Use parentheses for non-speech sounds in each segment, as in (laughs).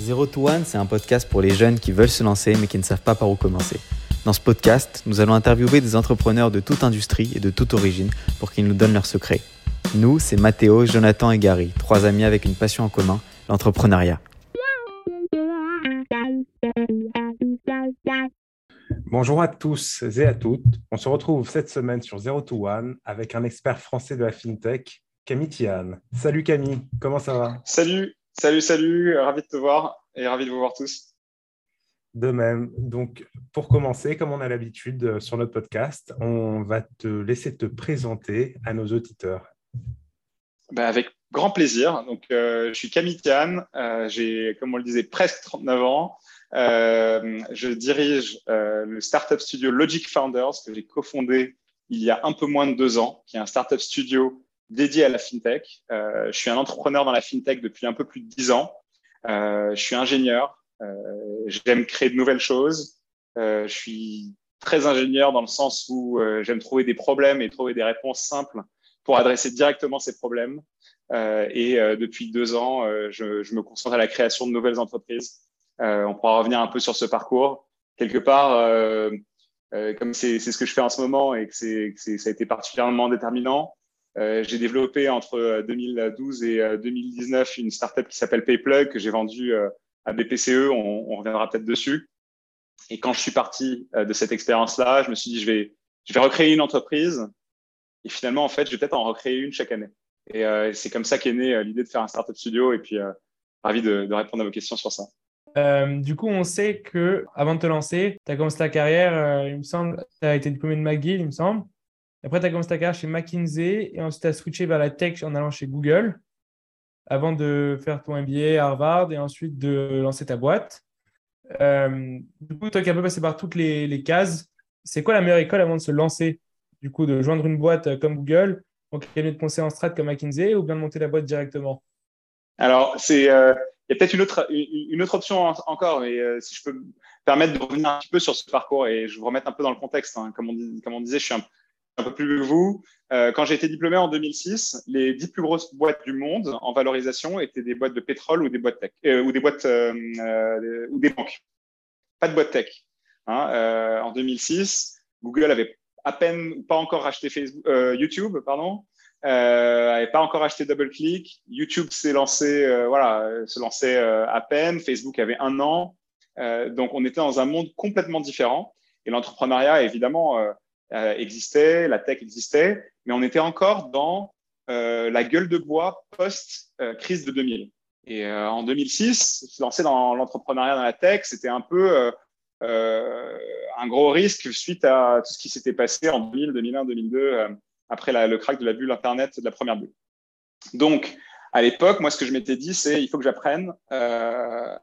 Zero to One, c'est un podcast pour les jeunes qui veulent se lancer mais qui ne savent pas par où commencer. Dans ce podcast, nous allons interviewer des entrepreneurs de toute industrie et de toute origine pour qu'ils nous donnent leurs secrets. Nous, c'est Mathéo, Jonathan et Gary, trois amis avec une passion en commun, l'entrepreneuriat. Bonjour à tous et à toutes. On se retrouve cette semaine sur Zero to One avec un expert français de la FinTech, Camille Tian. Salut Camille, comment ça va? Salut, salut, salut, ravi de te voir et ravi de vous voir tous. De même. Donc, pour commencer, comme on a l'habitude euh, sur notre podcast, on va te laisser te présenter à nos auditeurs. Ben, avec grand plaisir. Donc, euh, je suis Camille Tian, euh, j'ai, comme on le disait, presque 39 ans. Euh, je dirige le startup studio Logic Founders que j'ai cofondé il y a un peu moins de deux ans, qui est un startup studio dédié à la fintech. Euh, je suis un entrepreneur dans la fintech depuis un peu plus de dix ans. je suis ingénieur. j'aime créer de nouvelles choses. je suis très ingénieur dans le sens où j'aime trouver des problèmes et trouver des réponses simples pour adresser directement ces problèmes. et depuis deux ans, je, je, me concentre à la création de nouvelles entreprises. Euh, on pourra revenir un peu sur ce parcours. Quelque part, euh, euh, comme c'est ce que je fais en ce moment et que, que ça a été particulièrement déterminant, j'ai développé entre 2012 et 2019 une startup qui s'appelle Payplug que j'ai vendue à BPCE. On, on reviendra peut-être dessus. Et quand je suis parti de cette expérience-là, je me suis dit, je vais, je vais recréer une entreprise. Et finalement, en fait, je vais peut-être en recréer une chaque année. Et c'est comme ça qu'est née l'idée de faire un startup studio. Et puis, ravi de, répondre à vos questions sur ça. Euh, du coup, on sait que avant de te lancer, tu as commencé ta carrière, euh, il me semble, tu as été diplômé de McGill, il me semble. Après, tu as commencé ta carrière chez McKinsey et ensuite tu as switché vers la tech en allant chez Google avant de faire ton MBA à Harvard et ensuite de lancer ta boîte. Euh, du coup, toi qui as un peu passé par toutes les, cases, c'est quoi la meilleure école avant de se lancer Du coup, de joindre une boîte comme Google, donc cabinet de conseil en strat comme McKinsey ou bien de monter la boîte directement? Alors, c'est il y a peut-être une autre, une autre option encore, mais euh, si je peux me permettre de revenir un petit peu sur ce parcours et je vous remettre un peu dans le contexte. Hein. Comme, on comme, on disait, je suis un, un peu plus que vous. Euh, quand j'ai été diplômé en 2006, les dix plus grosses boîtes du monde en valorisation étaient des boîtes de pétrole ou des boîtes tech, euh, ou des boîtes euh, ou des banques. Pas de boîtes tech. Hein. en 2006, Google avait à peine pas encore racheté Facebook, YouTube, pardon n'avait pas encore acheté DoubleClick. YouTube s'est lancé, voilà, se lançait à peine. Facebook avait un an. Donc, on était dans un monde complètement différent. Et l'entrepreneuriat, évidemment, existait, la tech existait, mais on était encore dans la gueule de bois post-crise de 2000. Et en 2006, se lancer dans l'entrepreneuriat dans la tech, c'était un peu un gros risque suite à tout ce qui s'était passé en 2000, 2001, 2002 après le crack de la bulle Internet de la première bulle. Donc, à l'époque, moi, ce que je m'étais dit, c'est il faut que j'apprenne euh,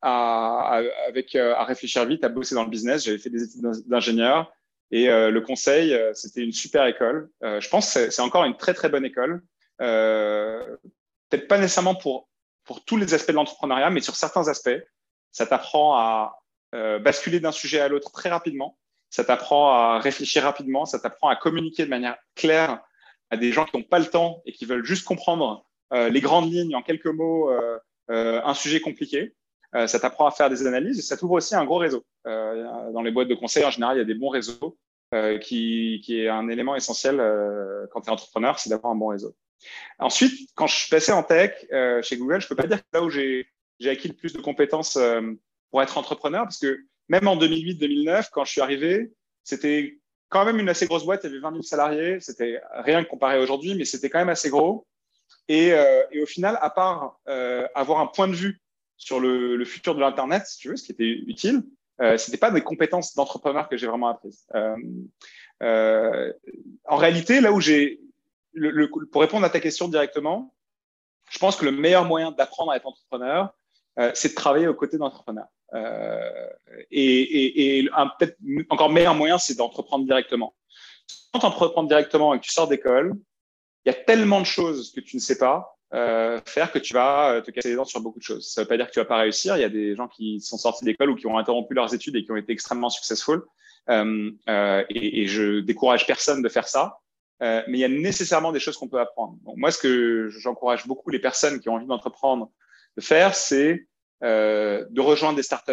avec, euh, à réfléchir vite, à bosser dans le business. J'avais fait des études d'ingénieur et euh, le conseil, euh, c'était une super école. Euh, je pense que c'est encore une très, très bonne école. Peut-être pas nécessairement pour, pour tous les aspects de l'entrepreneuriat, mais sur certains aspects. Ça t'apprend à basculer d'un sujet à l'autre très rapidement ça t'apprend à réfléchir rapidement, ça t'apprend à communiquer de manière claire à des gens qui n'ont pas le temps et qui veulent juste comprendre euh, les grandes lignes en quelques mots, euh, euh, un sujet compliqué. Euh, ça t'apprend à faire des analyses et ça t'ouvre aussi un gros réseau. Euh, dans les boîtes de conseil, en général, il y a des bons réseaux qui, qui, est un élément essentiel quand tu es entrepreneur, c'est d'avoir un bon réseau. Ensuite, quand je passé en tech chez Google, je peux pas dire que là où j'ai acquis le plus de compétences pour être entrepreneur, parce que même en 2008-2009, quand je suis arrivé, c'était quand même une assez grosse boîte. Il y avait 20 000 salariés. C'était rien comparé aujourd'hui, mais c'était quand même assez gros. Et, euh, au final, à part euh, avoir un point de vue sur le, le futur de l'Internet, si tu veux, ce qui était utile, euh, c'était pas des compétences d'entrepreneur que j'ai vraiment apprises. Euh, euh, en réalité, là où j'ai, le, le, pour répondre à ta question directement, je pense que le meilleur moyen d'apprendre à être entrepreneur, euh, c'est de travailler aux côtés d'entrepreneurs. Euh, et, et, et un peut-être encore meilleur moyen, c'est d'entreprendre directement. Quand tu entreprends directement et que tu sors d'école, il y a tellement de choses que tu ne sais pas euh, faire que tu vas euh, te casser les dents sur beaucoup de choses. Ça ne veut pas dire que tu vas pas réussir. Il y a des gens qui sont sortis d'école ou qui ont interrompu leurs études et qui ont été extrêmement successful. Euh, euh, et, et, je décourage personne de faire ça. Euh, mais il y a nécessairement des choses qu'on peut apprendre. Moi, ce que j'encourage beaucoup les personnes qui ont envie d'entreprendre de faire, c'est de rejoindre des startups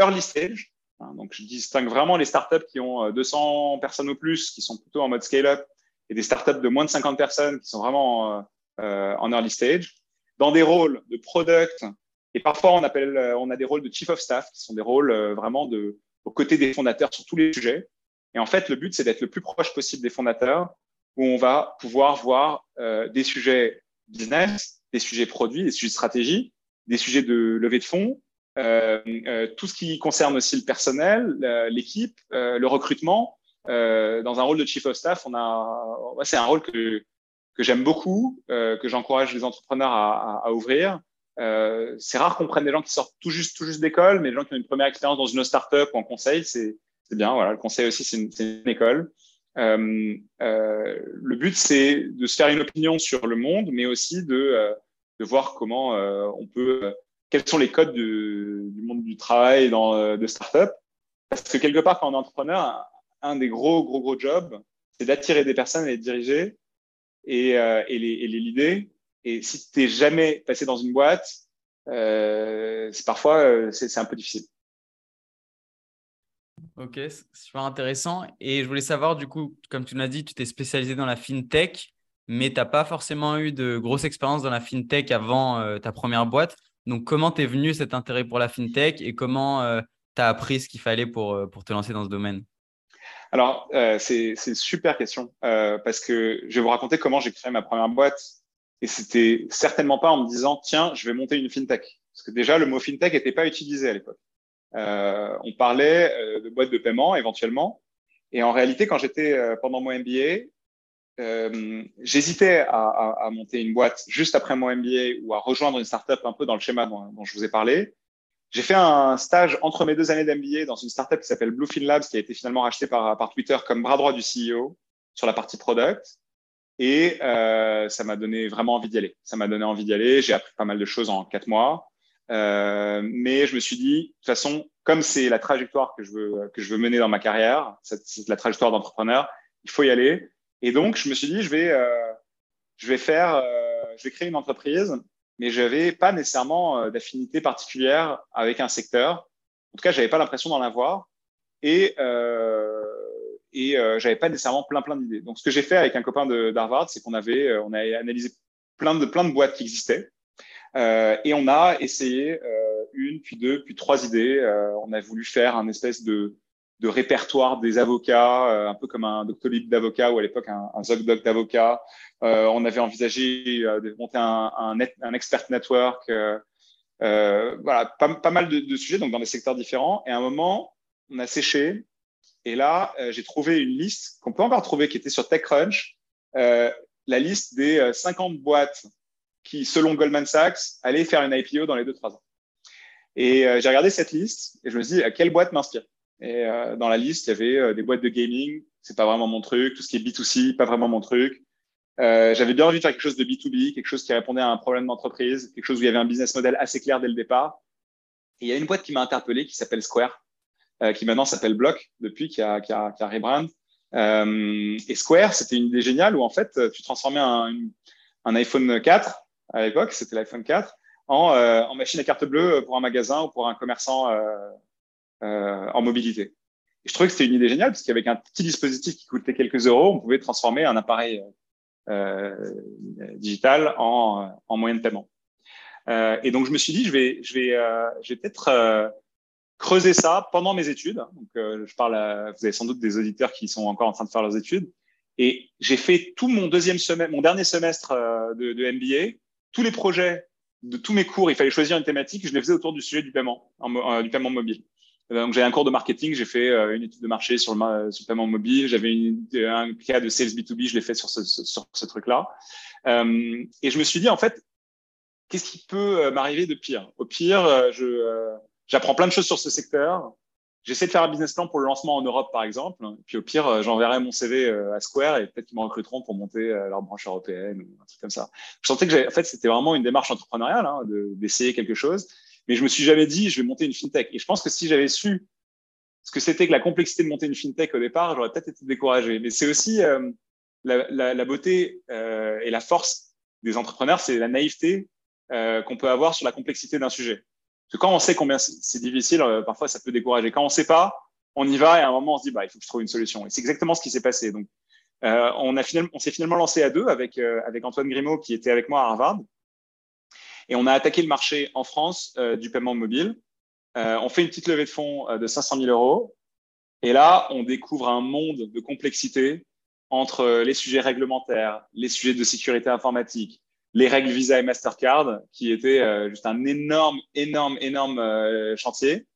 early stage. Hein, donc, je distingue vraiment les startups qui ont 200 personnes ou plus, qui sont plutôt en mode scale-up, et des startups de moins de 50 personnes qui sont vraiment en early stage, dans des rôles de product. Et parfois, on, appelle, on a des rôles de chief of staff, qui sont des rôles vraiment de, aux côtés des fondateurs sur tous les sujets. Et en fait, le but, c'est d'être le plus proche possible des fondateurs, où on va pouvoir voir euh, des sujets business, des sujets produits, des sujets stratégie, des sujets de levée de fonds, euh, euh, tout ce qui concerne aussi le personnel, l'équipe, le recrutement. dans un rôle de chief of staff, on a, c'est un rôle que que j'aime beaucoup, que j'encourage les entrepreneurs à, à, à ouvrir. c'est rare qu'on prenne des gens qui sortent tout juste tout juste d'école, mais des gens qui ont une première expérience dans une startup ou en conseil, c'est bien. Voilà, le conseil aussi, c'est une, une, école. Euh, euh, le but, c'est de se faire une opinion sur le monde, mais aussi de, euh, de voir comment euh, on peut, quels sont les codes du, du monde du travail dans de startup. Parce que quelque part, quand on est entrepreneur, un, des gros, gros, gros jobs, c'est d'attirer des personnes et les diriger et, et, les, et les leader. Et si tu n'es jamais passé dans une boîte, c'est parfois c'est un peu difficile. Ok, super intéressant. Et je voulais savoir, du coup, comme tu l'as dit, tu t'es spécialisé dans la fintech, mais tu n'as pas forcément eu de grosse expérience dans la fintech avant euh, ta première boîte. Donc, comment t'es venu cet intérêt pour la fintech et comment euh, tu as appris ce qu'il fallait pour, euh, pour te lancer dans ce domaine? Alors, c'est une super question parce que je vais vous raconter comment j'ai créé ma première boîte. Et c'était certainement pas en me disant, tiens, je vais monter une fintech. Parce que déjà, le mot fintech n'était pas utilisé à l'époque. Euh, on parlait euh, de boîtes de paiement éventuellement. Et en réalité, quand j'étais euh, pendant mon MBA, euh, j'hésitais à, à, monter une boîte juste après mon MBA ou à rejoindre une startup un peu dans le schéma dont je vous ai parlé. J'ai fait un stage entre mes deux années d'MBA dans une startup qui s'appelle Bluefin Labs, qui a été finalement rachetée par, Twitter comme bras droit du CEO sur la partie product. Et euh, ça m'a donné vraiment envie d'y aller. Ça m'a donné envie d'y aller. J'ai appris pas mal de choses en quatre mois. Euh, mais je me suis dit, de toute façon, comme c'est la trajectoire que je veux que je veux mener dans ma carrière, c'est la trajectoire d'entrepreneur, il faut y aller. Et donc, je me suis dit, je vais euh, je vais faire, euh, je vais créer une entreprise, mais j'avais pas nécessairement euh, d'affinité particulière avec un secteur. En tout cas, j'avais pas l'impression d'en avoir, et euh, et euh, j'avais pas nécessairement plein plein d'idées. Donc, ce que j'ai fait avec un copain d'Harvard, c'est qu'on avait on a analysé plein de plein de boîtes qui existaient euh, et on a essayé euh, une, puis deux, puis trois idées. Euh, on a voulu faire un espèce de, de répertoire des avocats, un peu comme un Doctolib d'avocats ou à l'époque un, un ZocDoc d'avocats. on avait envisagé de monter un, expert network. voilà, pas, mal de, de, sujets, donc dans des secteurs différents. Et à un moment, on a séché. Et là, j'ai trouvé une liste qu'on peut encore trouver qui était sur TechCrunch, la liste des 50 boîtes qui, selon Goldman Sachs, allait faire une IPO dans les 2-3 ans. Et euh, j'ai regardé cette liste et je me suis dit, à quelle boîte m'inspire Et euh, dans la liste, il y avait euh, des boîtes de gaming, c'est pas vraiment mon truc. Tout ce qui est B2C, pas vraiment mon truc. J'avais bien envie de faire quelque chose de B2B, quelque chose qui répondait à un problème d'entreprise, quelque chose où il y avait un business model assez clair dès le départ. Et il y a une boîte qui m'a interpellé qui s'appelle Square, qui maintenant s'appelle Block depuis, qui a, a, qui rebrand. et Square, c'était une idée géniale où en fait, tu transformais un, iPhone 4 à l'époque, c'était l'iPhone 4, en, euh, machine à carte bleue pour un magasin ou pour un commerçant euh, euh, en mobilité. Je trouvais que c'était une idée géniale parce qu'avec un petit dispositif qui coûtait quelques euros, on pouvait transformer un appareil euh, digital en, en, moyen de paiement. Euh, et donc je me suis dit, je vais, je vais, je vais peut-être creuser ça pendant mes études. Donc je parle, à, vous avez sans doute des auditeurs qui sont encore en train de faire leurs études. Et j'ai fait tout mon deuxième semestre, mon dernier semestre de, de MBA tous les projets de tous mes cours, il fallait choisir une thématique. Je les faisais autour du sujet du paiement, euh, du paiement mobile. Euh, donc, j'avais un cours de marketing, j'ai fait euh, une étude de marché sur le, le paiement mobile. J'avais un cas de sales B2B, je l'ai fait sur ce, truc-là. Euh, et je me suis dit, en fait, qu'est-ce qui peut m'arriver de pire? Au pire, j'apprends plein de choses sur ce secteur. J'essaie de faire un business plan pour le lancement en Europe, par exemple. Et puis au pire, euh, j'enverrai mon CV euh, à Square et peut-être qu'ils me recruteront pour monter euh, leur branche européenne ou un truc comme ça. Je sentais que, c'était vraiment une démarche entrepreneuriale hein, d'essayer quelque chose. Mais je me suis jamais dit, je vais monter une fintech. Et je pense que si j'avais su ce que c'était que la complexité de monter une fintech au départ, j'aurais peut-être été découragé. Mais c'est aussi euh, la, la, la, beauté euh, et la force des entrepreneurs, c'est la naïveté euh, qu'on peut avoir sur la complexité d'un sujet. que quand on sait combien c'est difficile, parfois ça peut décourager. Quand on ne sait pas, on y va et à un moment on se dit bah, il faut que je trouve une solution. Et c'est exactement ce qui s'est passé. Donc, on, a finalement, on s'est finalement lancé à deux avec, avec Antoine Grimaud qui était avec moi à Harvard. Et on a attaqué le marché en France du paiement mobile. on fait une petite levée de fonds de 500 000 euros. Et là, on découvre un monde de complexité entre les sujets réglementaires, les sujets de sécurité informatique, les règles Visa et Mastercard, qui étaient euh, juste un énorme, énorme, énorme euh, chantier.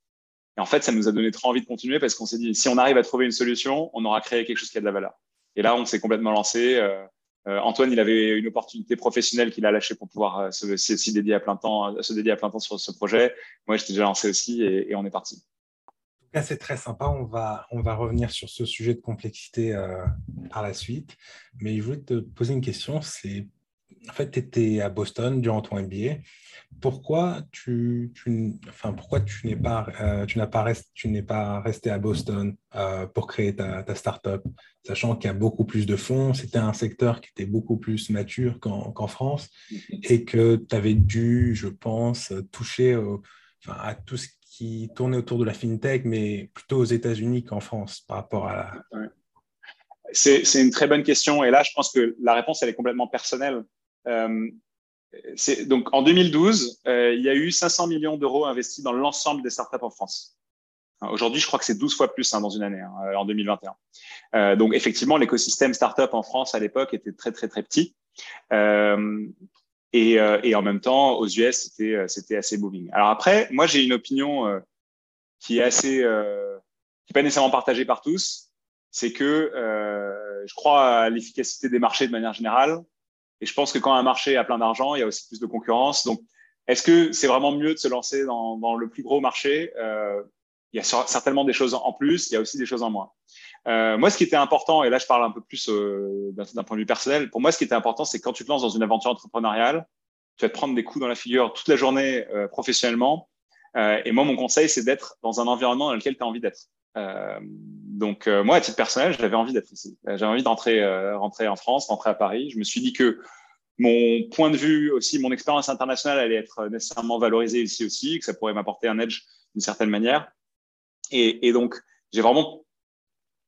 Et en fait, ça nous a donné trop envie de continuer parce qu'on s'est dit, si on arrive à trouver une solution, on aura créé quelque chose qui a de la valeur. Et là, on s'est complètement lancé. Euh, Antoine, il avait une opportunité professionnelle qu'il a lâchée pour pouvoir se, dédier à plein temps, se dédier à plein temps sur ce projet. Moi, j'étais déjà lancé aussi et on est parti c'est très sympa. On va, on va revenir sur ce sujet de complexité euh, par la suite. Mais je voulais te poser une question. C'est, en fait, tu étais à Boston durant ton MBA. Pourquoi tu, enfin, pourquoi tu n'es pas, euh, tu n'as pas, tu n'es pas resté à Boston euh, pour créer ta, ta startup, sachant qu'il y a beaucoup plus de fonds. C'était un secteur qui était beaucoup plus mature qu'en, France et que tu avais dû, je pense, toucher à tout ce qui tournait autour de la fintech, mais plutôt aux États-Unis qu'en France par rapport à la... C'est une très bonne question. Et là, je pense que la réponse, elle est complètement personnelle. Euh, donc, en 2012, euh, il y a eu 500 millions d'euros investis dans l'ensemble des startups en France. Aujourd'hui, je crois que c'est 12 fois plus hein, dans une année, hein, en 2021. Euh, donc, effectivement, l'écosystème startup en France à l'époque était très, très, très petit. Euh, euh, et, en même temps, aux US, c'était, euh, assez booming. Alors après, moi, j'ai une opinion euh, qui est assez, qui n'est pas nécessairement partagée par tous. C'est que je crois à l'efficacité des marchés de manière générale. Et je pense que quand un marché a plein d'argent, il y a aussi plus de concurrence. Donc, est-ce que c'est vraiment mieux de se lancer dans, dans le plus gros marché? Il y a certainement des choses en plus, il y a aussi des choses en moins. Euh, moi, ce qui était important, et là je parle un peu plus euh, d'un point de vue personnel, pour moi, ce qui était important, c'est quand tu te lances dans une aventure entrepreneuriale, tu vas te prendre des coups dans la figure toute la journée euh, professionnellement. Euh, et moi, mon conseil, c'est d'être dans un environnement dans lequel tu as envie d'être. Euh, donc, moi, à titre personnel, j'avais envie d'être ici. J'avais envie d'entrer rentrer en France, rentrer à Paris. Je me suis dit que mon point de vue aussi, mon expérience internationale allait être nécessairement valorisée ici aussi, que ça pourrait m'apporter un edge d'une certaine manière. Et, donc, j'ai vraiment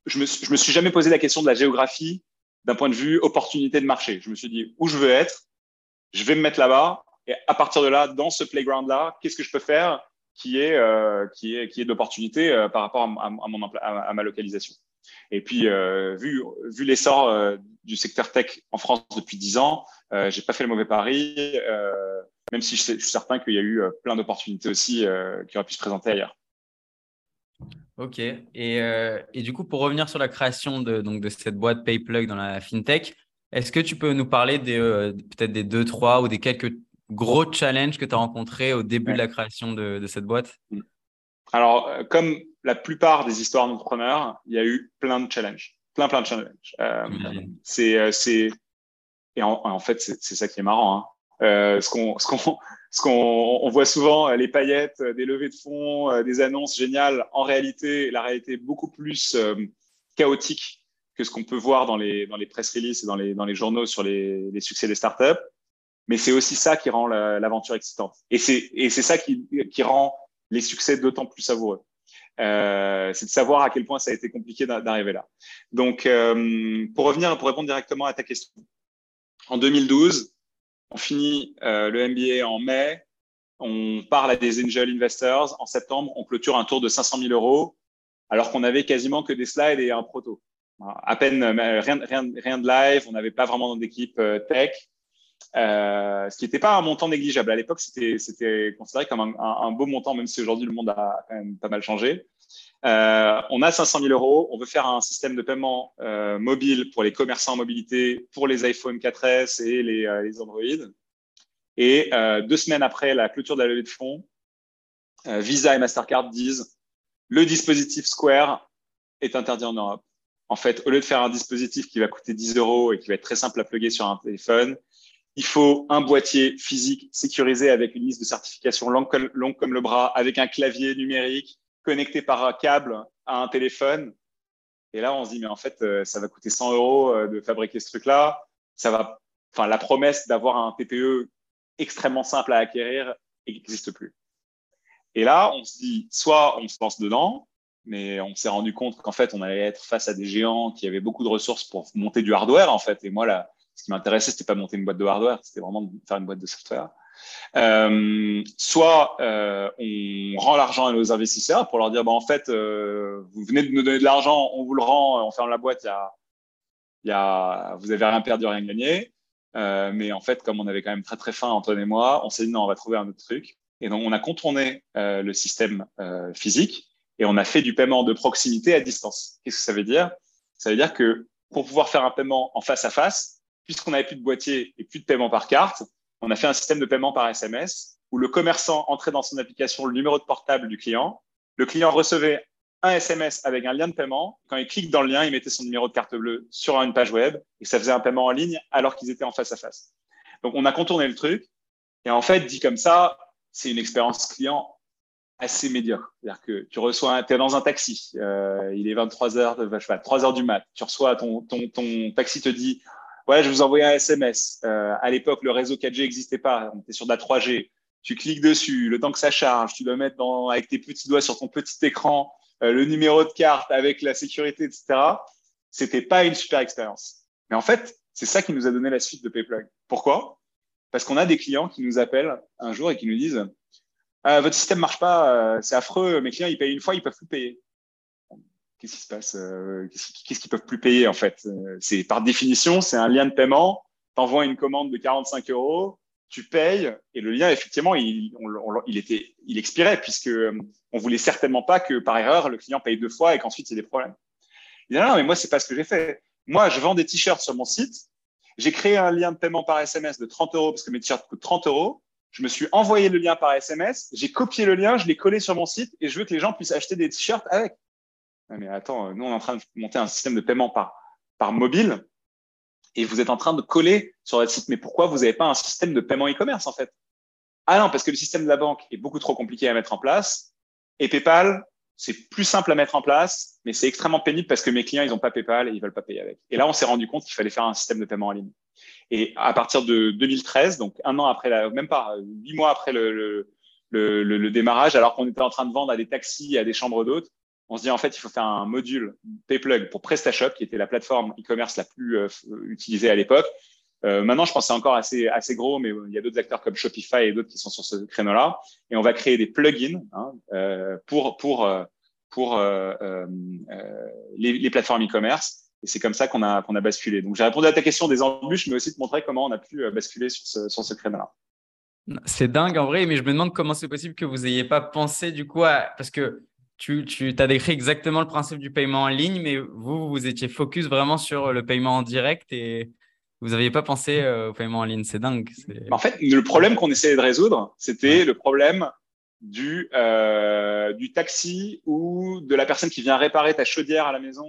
je me, me suis jamais posé la question de la géographie d'un point de vue opportunité de marché. Je me suis dit où je veux être, je vais me mettre là-bas et à partir de là, dans ce playground-là, qu'est-ce que je peux faire qui est euh, qui est qui est d'opportunité euh, par rapport à, mon à, ma localisation. Et puis euh, vu vu l'essor du secteur tech en France depuis dix ans, j'ai pas fait le mauvais pari, même si je, suis certain qu'il y a eu plein d'opportunités aussi qui auraient pu se présenter ailleurs. Ok. Et, euh, et, du coup, pour revenir sur la création de, donc, de cette boîte PayPlug dans la FinTech, est-ce que tu peux nous parler des, euh, peut-être des deux, trois ou des quelques gros challenges que tu as rencontrés au début de la création de, de cette boîte? Mm. Alors, euh, comme la plupart des histoires d'entrepreneurs, il y a eu plein de challenges. Plein, plein de challenges. Euh, c'est, c'est, et en, en fait, c'est ça qui est marrant. Hein. Euh, ce qu'on, ce qu'on, (laughs) ce qu'on on voit souvent, euh, les paillettes, euh, des levées de fonds, euh, des annonces géniales. En réalité, la réalité est beaucoup plus chaotique que ce qu'on peut voir dans les, dans les press releases et dans les, dans les journaux sur les, les succès des startups. Mais c'est aussi ça qui rend l'aventure excitante. Et c'est, ça qui, qui rend les succès d'autant plus savoureux. Euh, c'est de savoir à quel point ça a été compliqué d'arriver là. Donc, euh, pour revenir, pour répondre directement à ta question, en 2012, on finit euh, le MBA en mai, on parle à des angel investors. En septembre, on clôture un tour de 500 000 euros, alors qu'on avait quasiment que des slides et un proto. À peine rien, rien, rien de live, on n'avait pas vraiment d'équipe euh, tech. Euh, ce qui n'était pas un montant négligeable. À l'époque, c'était considéré comme un, un, beau montant, même si aujourd'hui le monde a pas mal changé. Euh, on a 500 000 euros. On veut faire un système de paiement euh, mobile pour les commerçants en mobilité, pour les iPhone 4S et les, euh, Android. Et deux semaines après la clôture de la levée de fonds, Visa et Mastercard disent le dispositif Square est interdit en Europe. En fait, au lieu de faire un dispositif qui va coûter 10 euros et qui va être très simple à plugger sur un téléphone, il faut un boîtier physique sécurisé avec une liste de certification longue comme le bras, avec un clavier numérique, connecté par un câble à un téléphone. Et là, on se dit, mais en fait, euh, ça va coûter 100 euros euh, de fabriquer ce truc-là. Ça va, enfin, la promesse d'avoir un TPE extrêmement simple à acquérir n'existe plus. Et là, on se dit, soit on se lance dedans, mais on s'est rendu compte qu'en fait, on allait être face à des géants qui avaient beaucoup de ressources pour monter du hardware, en fait. Et moi, là, ce qui m'intéressait, c'était pas monter une boîte de hardware, c'était vraiment de faire une boîte de software. Euh, soit euh, on rend l'argent à nos investisseurs pour leur dire, bah, en fait, euh, vous venez de nous donner de l'argent, on vous le rend, on ferme la boîte, y y a, vous avez rien perdu, rien gagné. Mais en fait, comme on avait quand même très très faim, Antoine et moi, on s'est dit non, on va trouver un autre truc. Et donc, on a contourné le système physique et on a fait du paiement de proximité à distance. Qu'est-ce que ça veut dire? Ça veut dire que pour pouvoir faire un paiement en face à face, puisqu'on n'avait plus de boîtier et plus de paiement par carte, on a fait un système de paiement par SMS où le commerçant entrait dans son application le numéro de portable du client. Le client recevait un SMS avec un lien de paiement. Quand il clique dans le lien, il mettait son numéro de carte bleue sur une page web et ça faisait un paiement en ligne alors qu'ils étaient en face à face. Donc, on a contourné le truc. Et en fait, dit comme ça, c'est une expérience client assez médiocre. C'est-à-dire que tu reçois, es dans un taxi, euh, il est 23 heures, je sais pas, 3 heures du mat. Tu reçois ton, ton taxi te dit, ouais, je vous envoie un SMS. Euh, à l'époque, le réseau 4G n'existait pas. On était sur de la 3G. Tu cliques dessus, le temps que ça charge, tu dois mettre avec tes petits doigts sur ton petit écran euh, le numéro de carte avec la sécurité, etc. C'était pas une super expérience. Mais en fait, c'est ça qui nous a donné la suite de PayPlug. Pourquoi? Parce qu'on a des clients qui nous appellent un jour et qui nous disent ah, votre système marche pas, euh, c'est affreux, mes clients ils payent une fois, ils peuvent plus payer. Qu'est-ce qui se passe euh, Qu'est-ce qu'ils peuvent plus payer en fait C'est par définition, c'est un lien de paiement. T'envoies une commande de 45 euros, tu payes et le lien effectivement il, il était il expirait puisque on voulait certainement pas que par erreur le client paye deux fois et qu'ensuite il y ait des problèmes. Il dit non, mais moi c'est pas ce que j'ai fait. Moi je vends des t-shirts sur mon site. J'ai créé un lien de paiement par SMS de 30 euros parce que mes t-shirts coûtent 30 euros. Je me suis envoyé le lien par SMS, j'ai copié le lien, je l'ai collé sur mon site et je veux que les gens puissent acheter des t-shirts avec. Mais attends, nous on est en train de monter un système de paiement par, par mobile et vous êtes en train de coller sur votre site. Mais pourquoi vous n'avez pas un système de paiement e-commerce en fait? Ah non, parce que le système de la banque est beaucoup trop compliqué à mettre en place et PayPal, c'est plus simple à mettre en place, mais c'est extrêmement pénible parce que mes clients, ils n'ont pas PayPal et ils veulent pas payer avec. Et là, on s'est rendu compte qu'il fallait faire un système de paiement en ligne. Et à partir de 2013, donc un an après, la, même pas huit mois après le, le, le, le démarrage, alors qu'on était en train de vendre à des taxis, à des chambres d'hôtes, on se dit en fait, il faut faire un module PayPlug pour PrestaShop, qui était la plateforme e-commerce la plus euh, utilisée à l'époque. Euh, maintenant, je pense c'est encore assez, assez gros, mais il y a d'autres acteurs comme Shopify et d'autres qui sont sur ce créneau-là. Et on va créer des plugins hein, euh, pour, pour, euh, pour euh, euh, les, plateformes e-commerce. Et c'est comme ça qu'on a, qu'on a basculé. Donc, j'ai répondu à ta question des embûches, mais aussi de montrer comment on a pu basculer sur ce, sur ce créneau-là. C'est dingue en vrai, mais je me demande comment c'est possible que vous n'ayez pas pensé du coup à... Parce que tu, tu as décrit exactement le principe du paiement en ligne, mais vous, vous étiez focus vraiment sur le paiement en direct et vous n'aviez pas pensé euh, au paiement en ligne. C'est dingue. En fait, le problème qu'on essayait de résoudre, c'était le problème du, euh, du taxi ou de la personne qui vient réparer ta chaudière à la maison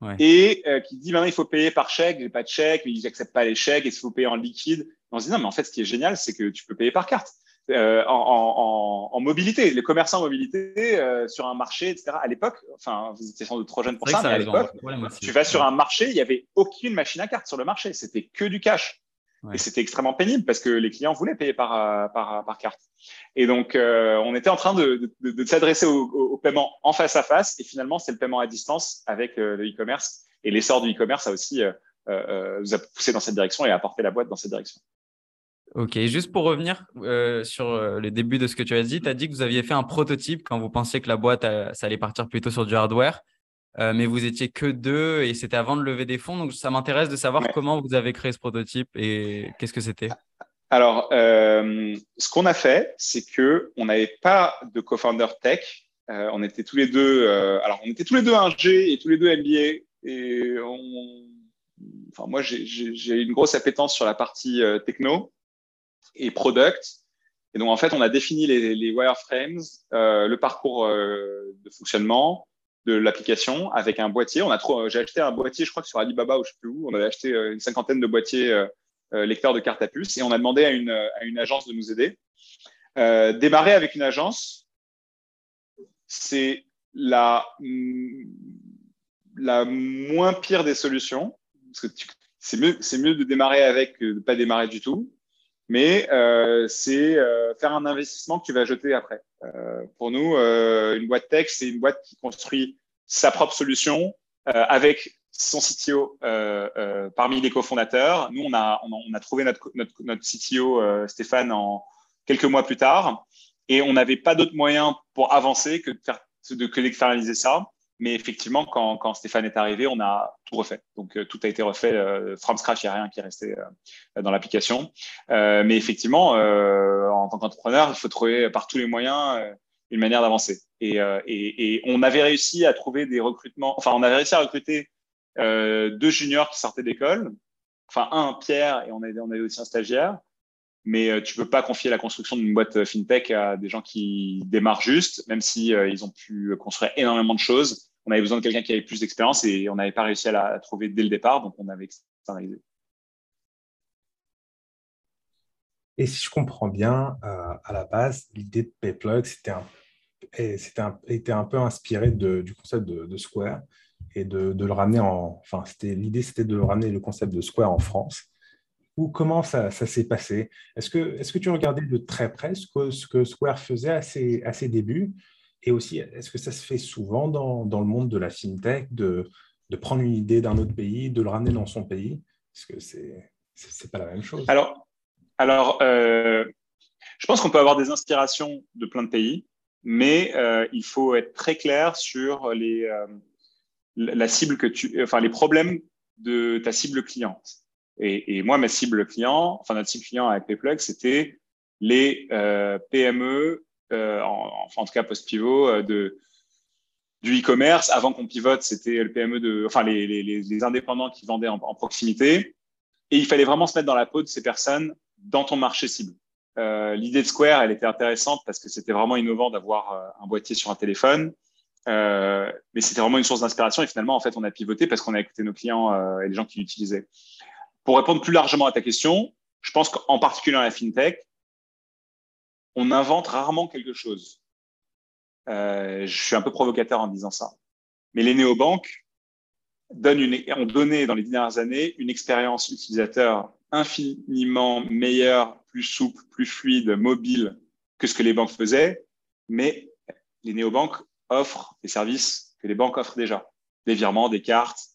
ouais. et euh, qui dit maintenant il faut payer par chèque, j'ai pas de chèque, mais ils n'acceptent pas les chèques, et il faut payer en liquide. on se dit non, mais en fait, ce qui est génial, c'est que tu peux payer par carte euh, en, en, en, mobilité, les commerçants en mobilité euh, sur un marché, etc. À l'époque, enfin, vous étiez sans doute trop jeune pour ça, mais à l'époque, tu vas sur un marché, il y avait aucune machine à carte sur le marché, c'était que du cash. Ouais. Et c'était extrêmement pénible parce que les clients voulaient payer par, euh, par, par carte. Et donc, euh, on était en train de, de, de s'adresser au, au, paiement en face à face. Et finalement, c'est le paiement à distance avec euh, le e-commerce. Et l'essor du e-commerce a aussi euh, nous a poussé dans cette direction et a apporté la boîte dans cette direction. Ok, juste pour revenir euh, sur euh, le début de ce que tu as dit, tu as dit que vous aviez fait un prototype quand vous pensiez que la boîte, euh, ça allait partir plutôt sur du hardware, euh, mais vous étiez que deux et c'était avant de lever des fonds. Donc, ça m'intéresse de savoir ouais. comment vous avez créé ce prototype et qu'est-ce que c'était. Alors, euh, ce qu'on a fait, c'est que on n'avait pas de co-founder tech. on était tous les deux, alors on était tous les deux un G et tous les deux MBA et on, enfin moi j'ai une grosse appétence sur la partie techno et product. Et donc, en fait, on a défini les, wireframes, euh, le parcours euh, de fonctionnement de l'application avec un boîtier. On a j'ai acheté un boîtier, je crois que sur Alibaba ou je sais plus où. On avait acheté euh, une cinquantaine de boîtiers lecteurs de cartes à puce et on a demandé à une, à une agence de nous aider. Démarrer avec une agence, c'est la, la moins pire des solutions. Parce que c'est mieux, c'est mieux de démarrer avec que de pas démarrer du tout mais euh, c'est euh, faire un investissement que tu vas jeter après. pour nous, une boîte tech, c'est une boîte qui construit sa propre solution avec son CTO parmi les cofondateurs. Nous, on a, on a, trouvé notre, notre, notre CTO, Stéphane, en quelques mois plus tard. Et on n'avait pas d'autre moyen pour avancer que de, faire, de, que ça. Mais effectivement, quand, quand, Stéphane est arrivé, on a tout refait. Donc, euh, tout a été refait euh, from scratch. Il n'y a rien qui est resté euh, dans l'application. mais effectivement, en tant qu'entrepreneur, il faut trouver par tous les moyens une manière d'avancer. Et, et, et, on avait réussi à trouver des recrutements. Enfin, on avait réussi à recruter deux juniors qui sortaient d'école. Enfin, un, Pierre, et on avait, on avait aussi un stagiaire mais tu peux pas confier la construction d'une boîte fintech à des gens qui démarrent juste, même si ont pu construire énormément de choses on avait besoin de quelqu'un qui avait plus d'expérience et on n'avait pas réussi à la trouver dès le départ, donc on avait externalisé. Et si je comprends bien, euh, à la base, l'idée de PayPlug, c'était un, était un peu inspiré du concept de, Square et de, le ramener en. Enfin, l'idée, c'était de ramener le concept de Square en France. Ou comment ça, s'est passé? Est-ce que, est que tu regardais de très près ce que, ce que Square faisait à ses, à ses débuts? Et aussi, est-ce que ça se fait souvent dans, le monde de la fintech de, prendre une idée d'un autre pays, de le ramener dans son pays? Parce que c'est n'est pas la même chose? Alors, alors euh, je pense qu'on peut avoir des inspirations de plein de pays, mais euh, il faut être très clair sur les, euh, la cible que tu, enfin les problèmes de ta cible cliente. Et, et, moi, ma cible client, enfin notre cible client avec Payplug, c'était les PME euh, en, tout cas post-pivot, euh, du e-commerce. Avant qu'on pivote, c'était le PME de, enfin les, indépendants qui vendaient en, proximité. Et il fallait vraiment se mettre dans la peau de ces personnes dans ton marché cible. Euh, L'idée de Square, elle était intéressante parce que c'était vraiment innovant d'avoir un boîtier sur un téléphone. Mais c'était vraiment une source d'inspiration et finalement, en fait, on a pivoté parce qu'on a écouté nos clients et les gens qui l'utilisaient. Pour répondre plus largement à ta question, je pense qu'en particulier dans la fintech, on invente rarement quelque chose. Euh, je suis un peu provocateur en disant ça. Mais les néobanques donnent ont donné dans les dernières années une expérience utilisateur infiniment meilleure, plus souple, plus fluide, mobile que ce que les banques faisaient. Mais les néobanques offrent des services que les banques offrent déjà. Des virements, des cartes,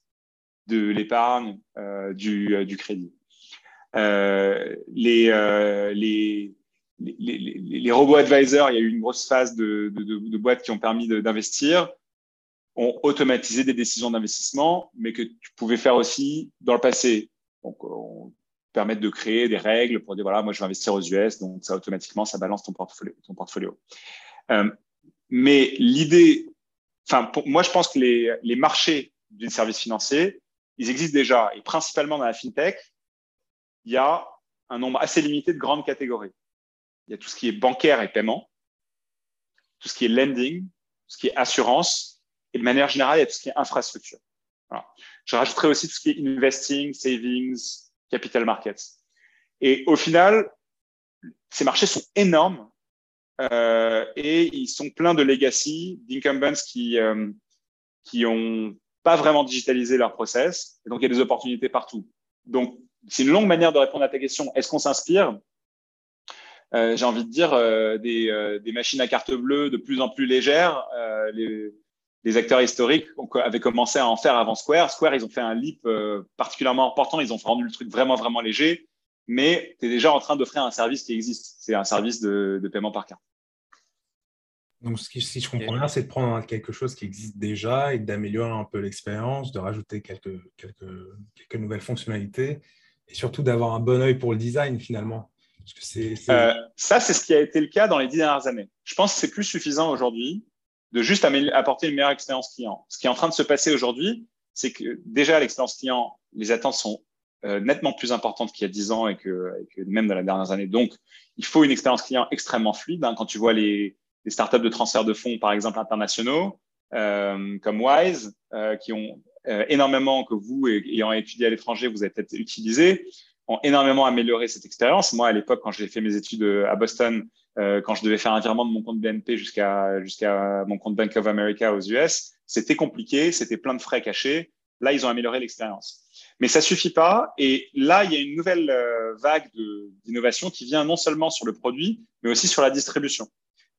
de l'épargne, euh, du, euh, du, crédit. Euh, les, euh, les, robots advisors, il y a eu une grosse phase de, boîtes qui ont permis d'investir, ont automatisé des décisions d'investissement, mais que tu pouvais faire aussi dans le passé. Donc, on permettre de créer des règles pour dire voilà, moi je vais investir aux US, donc ça automatiquement ça balance ton portfolio. Ton portfolio. Euh, mais l'idée, enfin, moi je pense que les, les marchés du service financier, ils existent déjà, et principalement dans la fintech, il y a un nombre assez limité de grandes catégories il y a tout ce qui est bancaire et paiement, tout ce qui est lending, tout ce qui est assurance, et de manière générale, il y a tout ce qui est infrastructure. Je rajouterai aussi tout ce qui est investing, savings, capital markets. Et au final, ces marchés sont énormes euh, et ils sont pleins de legacy, d'incumbents qui euh, qui ont pas vraiment digitalisé leur process. Et donc, il y a des opportunités partout. Donc, c'est une longue manière de répondre à ta question. Est-ce qu'on s'inspire? J'ai envie de dire, euh, des, euh, des, machines à carte bleue de plus en plus légères. Les, les, acteurs historiques avaient commencé à en faire avant Square. Square, ils ont fait un leap particulièrement important. Ils ont rendu le truc vraiment, vraiment léger. Mais tu es déjà en train d'offrir un service qui existe. C'est un service de, de, paiement par carte. Donc, ce qui, si je comprends bien, c'est de prendre quelque chose qui existe déjà et d'améliorer un peu l'expérience, de rajouter quelques, quelques, quelques nouvelles fonctionnalités et surtout d'avoir un bon œil pour le design finalement. Euh, ça, c'est ce qui a été le cas dans les dix dernières années. Je pense que c'est plus suffisant aujourd'hui de juste apporter une meilleure expérience client. Ce qui est en train de se passer aujourd'hui, c'est que déjà l'expérience client, les attentes sont euh, nettement plus importantes qu'il y a dix ans et que, même dans les dernières années. Donc, il faut une expérience client extrêmement fluide. Hein. Quand tu vois les, startups de transfert de fonds, par exemple internationaux, euh, comme Wise, qui ont énormément que vous, ayant étudié à l'étranger, vous avez peut-être utilisé, ont énormément amélioré cette expérience. Moi, à l'époque, quand j'ai fait mes études euh, à Boston, euh, quand je devais faire un virement de mon compte BNP jusqu'à jusqu'à mon compte Bank of America aux US, c'était compliqué, c'était plein de frais cachés. Là, ils ont amélioré l'expérience. Mais ça suffit pas. Et là, il y a une nouvelle euh, vague d'innovation qui vient non seulement sur le produit, mais aussi sur la distribution.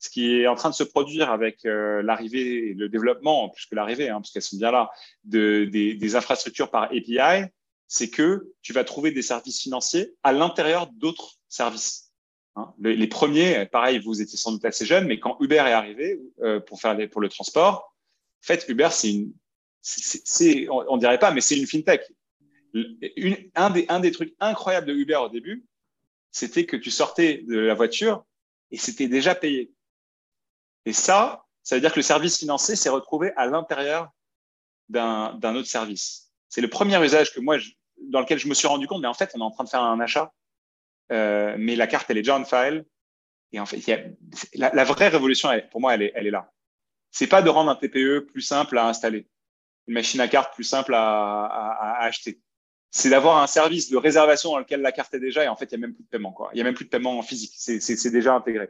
ce qui est en train de se produire avec euh, l'arrivée et le développement, plus que l'arrivée, hein, parce sont bien là, de, des, des infrastructures par API, c'est que tu vas trouver des services financiers à l'intérieur d'autres services. Hein. Les, premiers, pareil, vous étiez sans doute assez jeunes, mais quand Uber est arrivé euh, pour faire les, pour le transport, en fait, Uber, c'est une, c'est, on, dirait pas, mais c'est une fintech. Un, des, un des trucs incroyables de Uber au début, c'était que tu sortais de la voiture et c'était déjà payé. Et ça, ça veut dire que le service financier s'est retrouvé à l'intérieur d'un autre service. C'est le premier usage que moi, dans lequel je me suis rendu compte, mais en fait, on est en train de faire un achat, euh, mais la carte, elle est déjà en file. Et en fait, la, vraie révolution, pour moi, elle est, elle est là. C'est pas de rendre un TPE plus simple à installer, une machine à carte plus simple à, acheter. C'est d'avoir un service de réservation dans lequel la carte est déjà et en fait, il n'y a même plus de paiement. Il n'y a même plus de paiement en physique. C'est déjà intégré.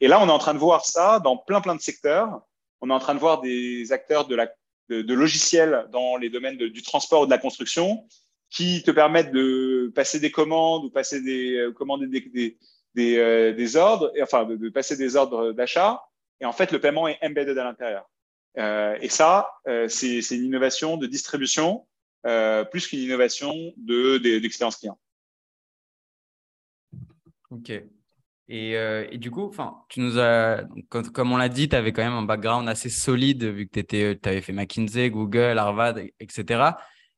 Et là, on est en train de voir ça dans plein, plein de secteurs. On est en train de voir des acteurs de, logiciels dans les domaines du transport ou de la construction qui te permettent de passer des commandes ou passer des, euh, des, des, des, euh, ordres, enfin, de, passer des ordres d'achat. Et en fait, le paiement est embedded à l'intérieur. Euh, et ça, euh, c'est une innovation de distribution plus qu'une innovation d'expérience de, client. Ok. Et, et, du coup, tu nous as, comme, comme on l'a dit, tu avais quand même un background assez solide vu que tu avais fait McKinsey, Google, Harvard, etc.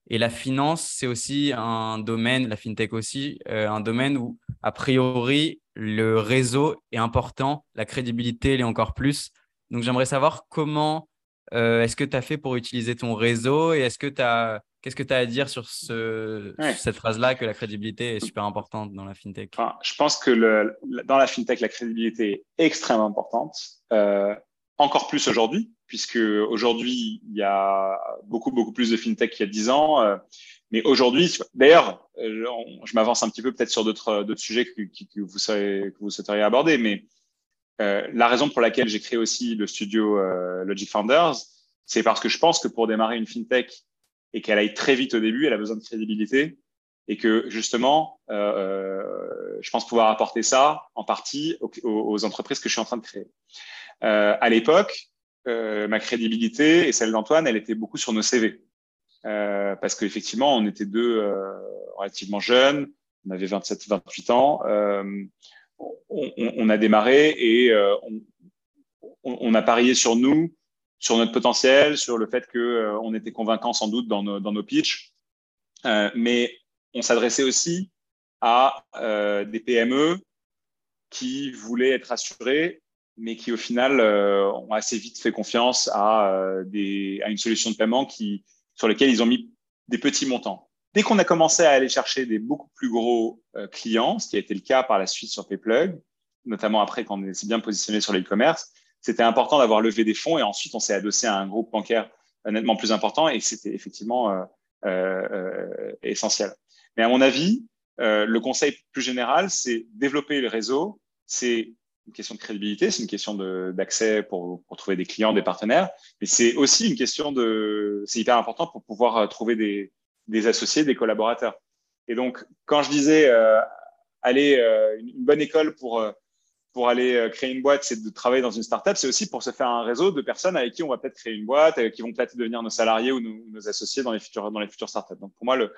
Et la finance, c'est aussi un domaine, la fintech aussi, euh, un domaine où, a priori, le réseau est important, la crédibilité l'est encore plus. Donc, j'aimerais savoir comment euh, est-ce que tu as fait pour utiliser ton réseau et est-ce que tu as Qu'est-ce que tu as à dire sur, ce, ouais. sur cette phrase-là, que la crédibilité est super importante dans la fintech? Enfin, Je pense que le, dans la fintech, la crédibilité est extrêmement importante, euh, encore plus aujourd'hui, puisque aujourd'hui, il y a beaucoup, beaucoup plus de fintech qu'il y a 10 ans. Euh, mais aujourd'hui, d'ailleurs, euh, je m'avance un petit peu peut-être sur d'autres sujets que, vous savez, que souhaiteriez aborder, mais euh, la raison pour laquelle j'ai créé aussi le studio euh, Logic Founders, c'est parce que je pense que pour démarrer une fintech, et qu'elle aille très vite au début, elle a besoin de crédibilité et que justement, euh, je pense pouvoir apporter ça en partie aux, entreprises que je suis en train de créer. Euh, à l'époque, euh, ma crédibilité et celle d'Antoine, elle était beaucoup sur nos CV. Euh, parce qu'effectivement, on était deux relativement jeunes, on avait 27, 28 ans, on, a démarré et on, a parié sur nous sur notre potentiel, sur le fait que euh, on était convaincant sans doute dans nos, dans nos pitchs, mais on s'adressait aussi à des PME qui voulaient être assurées, mais qui au final euh, ont assez vite fait confiance à, euh, des, à une solution de paiement qui, sur laquelle ils ont mis des petits montants. Dès qu'on a commencé à aller chercher des beaucoup plus gros euh, clients, ce qui a été le cas par la suite sur Payplug, notamment après quand on s'est bien positionné sur l'e-commerce, c'était important d'avoir levé des fonds et ensuite on s'est adossé à un groupe bancaire nettement plus important et c'était effectivement euh, euh, essentiel. Mais à mon avis, euh, le conseil plus général, c'est développer le réseau. C'est une question de crédibilité, c'est une question d'accès pour, pour, trouver des clients, des partenaires, mais c'est aussi une question de, c'est hyper important pour pouvoir trouver des, des, associés, des collaborateurs. Et donc, quand je disais euh, aller euh, une bonne école pour pour aller euh, créer une boîte, c'est de travailler dans une startup, c'est aussi pour se faire un réseau de personnes avec qui on va peut-être créer une boîte, euh, qui vont peut-être devenir nos salariés ou nos, nos, associés dans les futurs dans les futures startups. Donc pour moi, le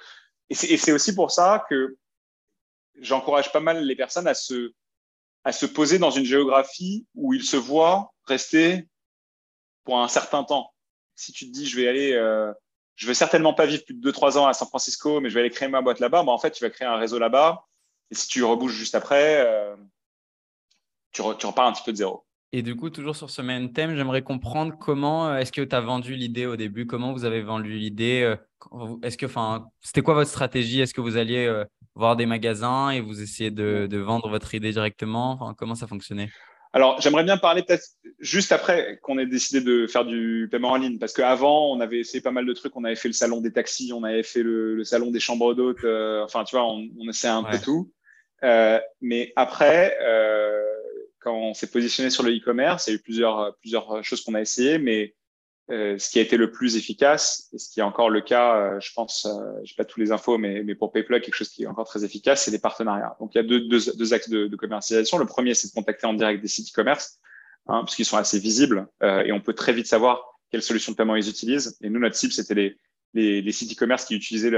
et c'est aussi pour ça que j'encourage pas mal les personnes à se à se poser dans une géographie où ils se voient rester pour un certain temps. Si tu te dis je vais aller euh, je vais certainement pas vivre plus de 2-3 ans à San Francisco, mais je vais aller créer ma boîte là-bas. Bah, en fait, tu vas créer un réseau là-bas. Et si tu rebouges juste après, euh, tu, repars un petit peu de zéro. Et du coup, toujours sur ce même thème, j'aimerais comprendre comment euh, est-ce que tu as vendu l'idée au début? Comment vous avez vendu l'idée euh, Est-ce que, enfin, c'était quoi votre stratégie? Est-ce que vous alliez euh, voir des magasins et vous essayez de, de vendre votre idée directement? Enfin, Comment ça fonctionnait? Alors, j'aimerais bien parler peut-être juste après qu'on ait décidé de faire du paiement en ligne, parce qu'avant, on avait essayé pas mal de trucs. On avait fait le salon des taxis, on avait fait le, le salon des chambres d'hôtes. Euh, enfin, tu vois, on, on essaie un ouais. peu tout. Euh, mais après, euh, quand on s'est positionné sur le e-commerce, il y a eu plusieurs, choses qu'on a essayé, mais euh, ce qui a été le plus efficace, et ce qui est encore le cas, euh, je pense, euh, je n'ai pas tous les infos, mais, pour Payplug, quelque chose qui est encore très efficace, c'est les partenariats. Donc, il y a deux, axes de, commercialisation. Le premier, c'est de contacter en direct des sites e-commerce. hein, puisqu'ils sont assez visibles et on peut très vite savoir quelle solution de paiement ils utilisent. Et nous, notre cible, c'était les, sites e-commerce qui utilisaient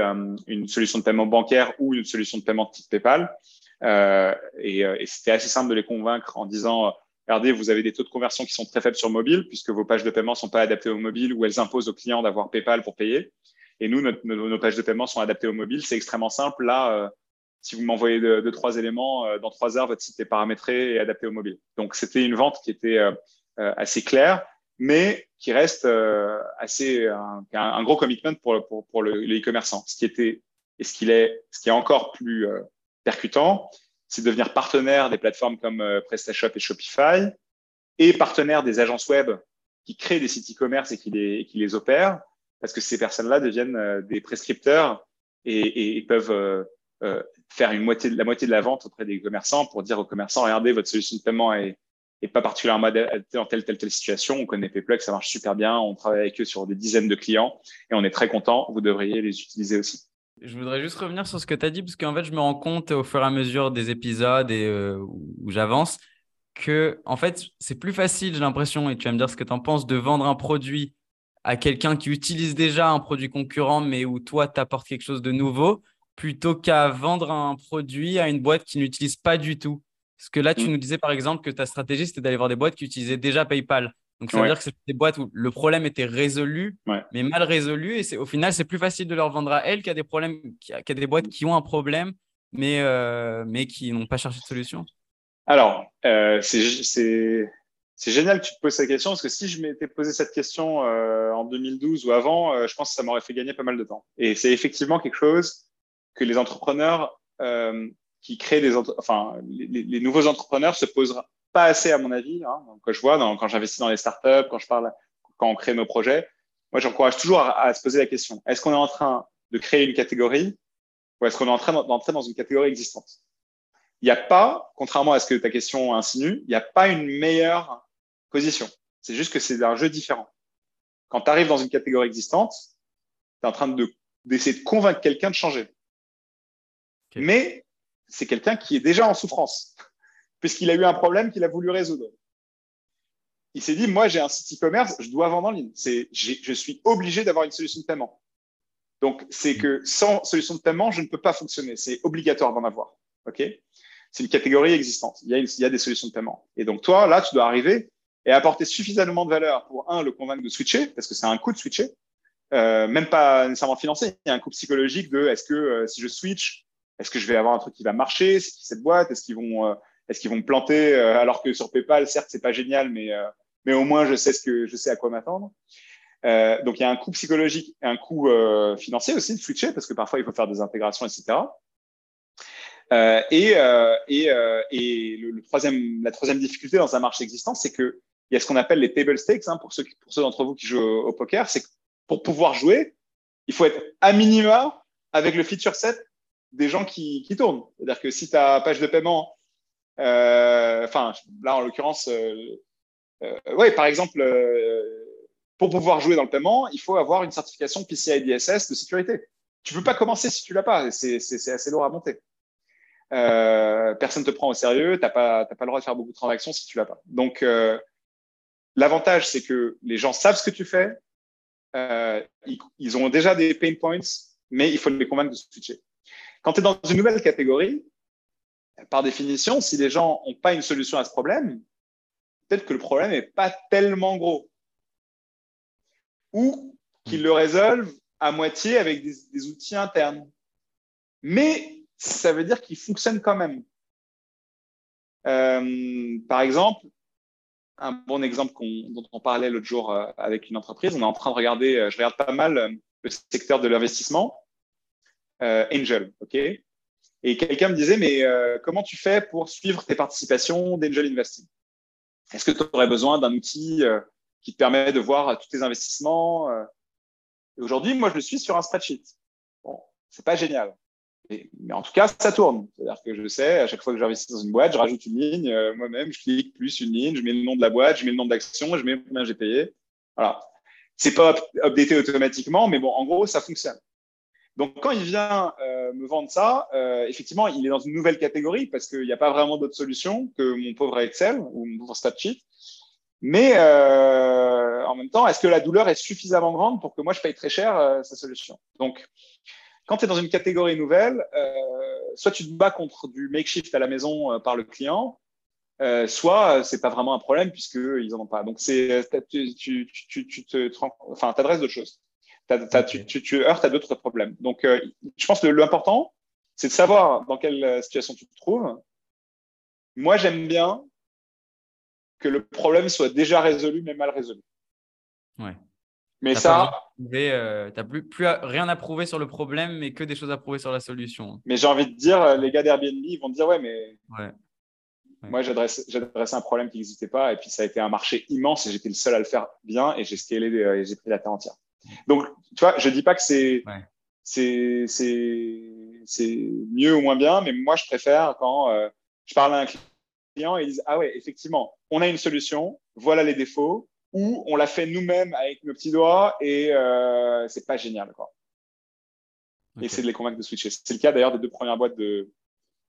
une solution de paiement bancaire ou une solution de paiement type PayPal. Euh, et, et c'était assez simple de les convaincre en disant regardez, vous avez des taux de conversion qui sont très faibles sur mobile, puisque vos pages de paiement sont pas adaptées au mobile ou elles imposent aux clients d'avoir PayPal pour payer. Et nous, nos, pages de paiement sont adaptées au mobile. C'est extrêmement simple. Là, euh, si vous m'envoyez deux, trois éléments, euh, dans trois heures, votre site est paramétré et adapté au mobile. Donc, c'était une vente qui était euh, assez claire, mais qui reste assez un, gros commitment pour, pour, pour le e-commerçant. Ce qui était et ce qui est, ce qui est encore plus c'est devenir partenaire des plateformes comme PrestaShop et Shopify et partenaire des agences web qui créent des sites e-commerce et qui les, opèrent parce que ces personnes-là deviennent euh, des prescripteurs et, peuvent euh, euh, faire la moitié de la vente auprès des commerçants pour dire aux commerçants, regardez, votre solution de paiement est, est pas particulièrement dans telle, telle, telle situation. On connaît Payplug, ça marche super bien. On travaille avec eux sur des dizaines de clients et on est très content. Vous devriez les utiliser aussi. Je voudrais juste revenir sur ce que tu as dit, parce qu'en fait, je me rends compte au fur et à mesure des épisodes et où j'avance que, en fait, c'est plus facile, j'ai l'impression, et tu vas me dire ce que tu en penses, de vendre un produit à quelqu'un qui utilise déjà un produit concurrent, mais où toi, tu apportes quelque chose de nouveau, plutôt qu'à vendre un produit à une boîte qui n'utilise pas du tout. Parce que là, tu mm. nous disais par exemple que ta stratégie, c'était d'aller voir des boîtes qui utilisaient déjà PayPal. Donc, ça veut dire que c'est des boîtes où le problème était résolu, mais mal résolu. Et au final, c'est plus facile de leur vendre à elles qu'à des, problèmes, qu'à des boîtes qui ont un problème, mais, euh, mais qui n'ont pas cherché de solution. Alors, euh, c'est génial que tu te poses cette question parce que si je m'étais posé cette question euh, en 2012 ou avant, je pense que ça m'aurait fait gagner pas mal de temps. Et c'est effectivement quelque chose que les entrepreneurs qui créent des, enfin, les, nouveaux entrepreneurs se posent pas assez à mon avis. Hein, quand je vois, quand j'investis dans les startups, quand je parle, quand on crée nos projets, moi j'encourage toujours à, se poser la question est-ce qu'on est en train de créer une catégorie ou est-ce qu'on est en train d'entrer dans une catégorie existante? Il n'y a pas, contrairement à ce que ta question insinue, il n'y a pas une meilleure position. C'est juste que c'est un jeu différent. Quand tu arrives dans une catégorie existante, tu es en train d'essayer de, convaincre quelqu'un de changer. Mais c'est quelqu'un qui est déjà en souffrance, puisqu'il a eu un problème qu'il a voulu résoudre. Il s'est dit, moi, j'ai un site e-commerce, je dois vendre en ligne. C'est, je suis obligé d'avoir une solution de paiement. Donc, c'est que sans solution de paiement, je ne peux pas fonctionner. C'est obligatoire d'en avoir. OK? C'est une catégorie existante. Il y, a des solutions de paiement. Et donc, toi, là, tu dois arriver et apporter suffisamment de valeur pour, un, le convaincre de switcher, parce que c'est un coût de switcher, euh, même pas nécessairement financier, il y a un coût psychologique de est-ce que euh, si je switch, est-ce que je vais avoir un truc qui va marcher, cette boîte, est-ce qu'ils vont, euh, est-ce qu'ils vont me planter, euh, alors que sur PayPal, certes, c'est pas génial, mais, mais au moins je sais ce que je sais à quoi m'attendre. donc il y a un coût psychologique et un coût financier aussi de switcher, parce que parfois il faut faire des intégrations, etc. et, et, et le, troisième, la troisième difficulté dans un marché existant, c'est que il y a ce qu'on appelle les table stakes, hein, pour ceux, pour ceux d'entre vous qui jouent au, poker, c'est que pour pouvoir jouer, il faut être à minima avec le feature set des gens qui, qui tournent. C'est-à-dire que si ta page de paiement, euh, enfin, là en l'occurrence, euh, euh, ouais, par exemple, euh, pour pouvoir jouer dans le paiement, il faut avoir une certification PCI DSS de sécurité. Tu peux pas commencer si tu l'as pas. C'est assez lourd à monter. Euh, personne te prend au sérieux. T'as pas, pas le droit de faire beaucoup de transactions si tu l'as pas. Donc, euh, L'avantage, c'est que les gens savent ce que tu fais, euh, ils, ont déjà des pain points, mais il faut les convaincre de switcher. Quand tu es dans une nouvelle catégorie, par définition, si les gens n'ont pas une solution à ce problème, peut-être que le problème n'est pas tellement gros. Ou qu'ils le résolvent à moitié avec des, outils internes. Mais ça veut dire qu'ils fonctionnent quand même. Euh, par exemple, un bon exemple dont on parlait l'autre jour euh, avec une entreprise. On est en train de regarder, euh, je regarde pas mal le secteur de l'investissement, Angel, ok? Et quelqu'un me disait, mais comment tu fais pour suivre tes participations d'Angel Investing? Est-ce que tu aurais besoin d'un outil qui te permet de voir tous tes investissements Aujourd'hui, moi, je le suis sur un spreadsheet. Bon, c'est pas génial mais en tout cas, ça tourne. C'est-à-dire que je sais, à chaque fois que j'investis dans une boîte, je rajoute une ligne euh, moi-même, je clique plus une ligne, je mets le nom de la boîte, je mets le nom de l'action, je mets combien j'ai payé. Voilà. C'est pas updaté automatiquement, mais bon, en gros, ça fonctionne. Donc, quand il vient euh, me vendre ça, euh, effectivement, il est dans une nouvelle catégorie parce qu'il n'y a pas vraiment d'autre solution que mon pauvre Excel ou mon pauvre spreadsheet. Mais euh, en même temps, est-ce que la douleur est suffisamment grande pour que moi je paye très cher sa solution? Donc, quand tu es dans une catégorie nouvelle, soit tu te bats contre du makeshift à la maison par le client, euh, soit c'est pas vraiment un problème puisqu'ils en ont pas. Donc, c'est, tu te, enfin, t'adresses d'autres choses. Tu, tu, tu, heurtes à d'autres problèmes. Donc, euh, je pense que l'important, c'est de savoir dans quelle situation tu te trouves. Moi, j'aime bien que le problème soit déjà résolu, mais mal résolu. Ouais. Mais ça. Euh, tu n'as plus, plus rien à prouver sur le problème, mais que des choses à prouver sur la solution. Mais j'ai envie de dire, les gars d'Airbnb, ils vont te dire, ouais, mais. Ouais. Ouais. Moi, j'adressais un problème qui n'existait pas, et puis ça a été un marché immense, et j'étais le seul à le faire bien, et j'ai scalé, et j'ai pris la terre entière. Donc, tu vois, je dis pas que c'est ouais. c'est mieux ou moins bien, mais moi, je préfère quand euh, je parle à un client et ils disent Ah ouais, effectivement, on a une solution, voilà les défauts, ou on l'a fait nous-mêmes avec nos petits doigts et euh, c'est pas génial. Quoi. Okay. Et c'est de les convaincre de switcher. C'est le cas d'ailleurs des deux premières boîtes de,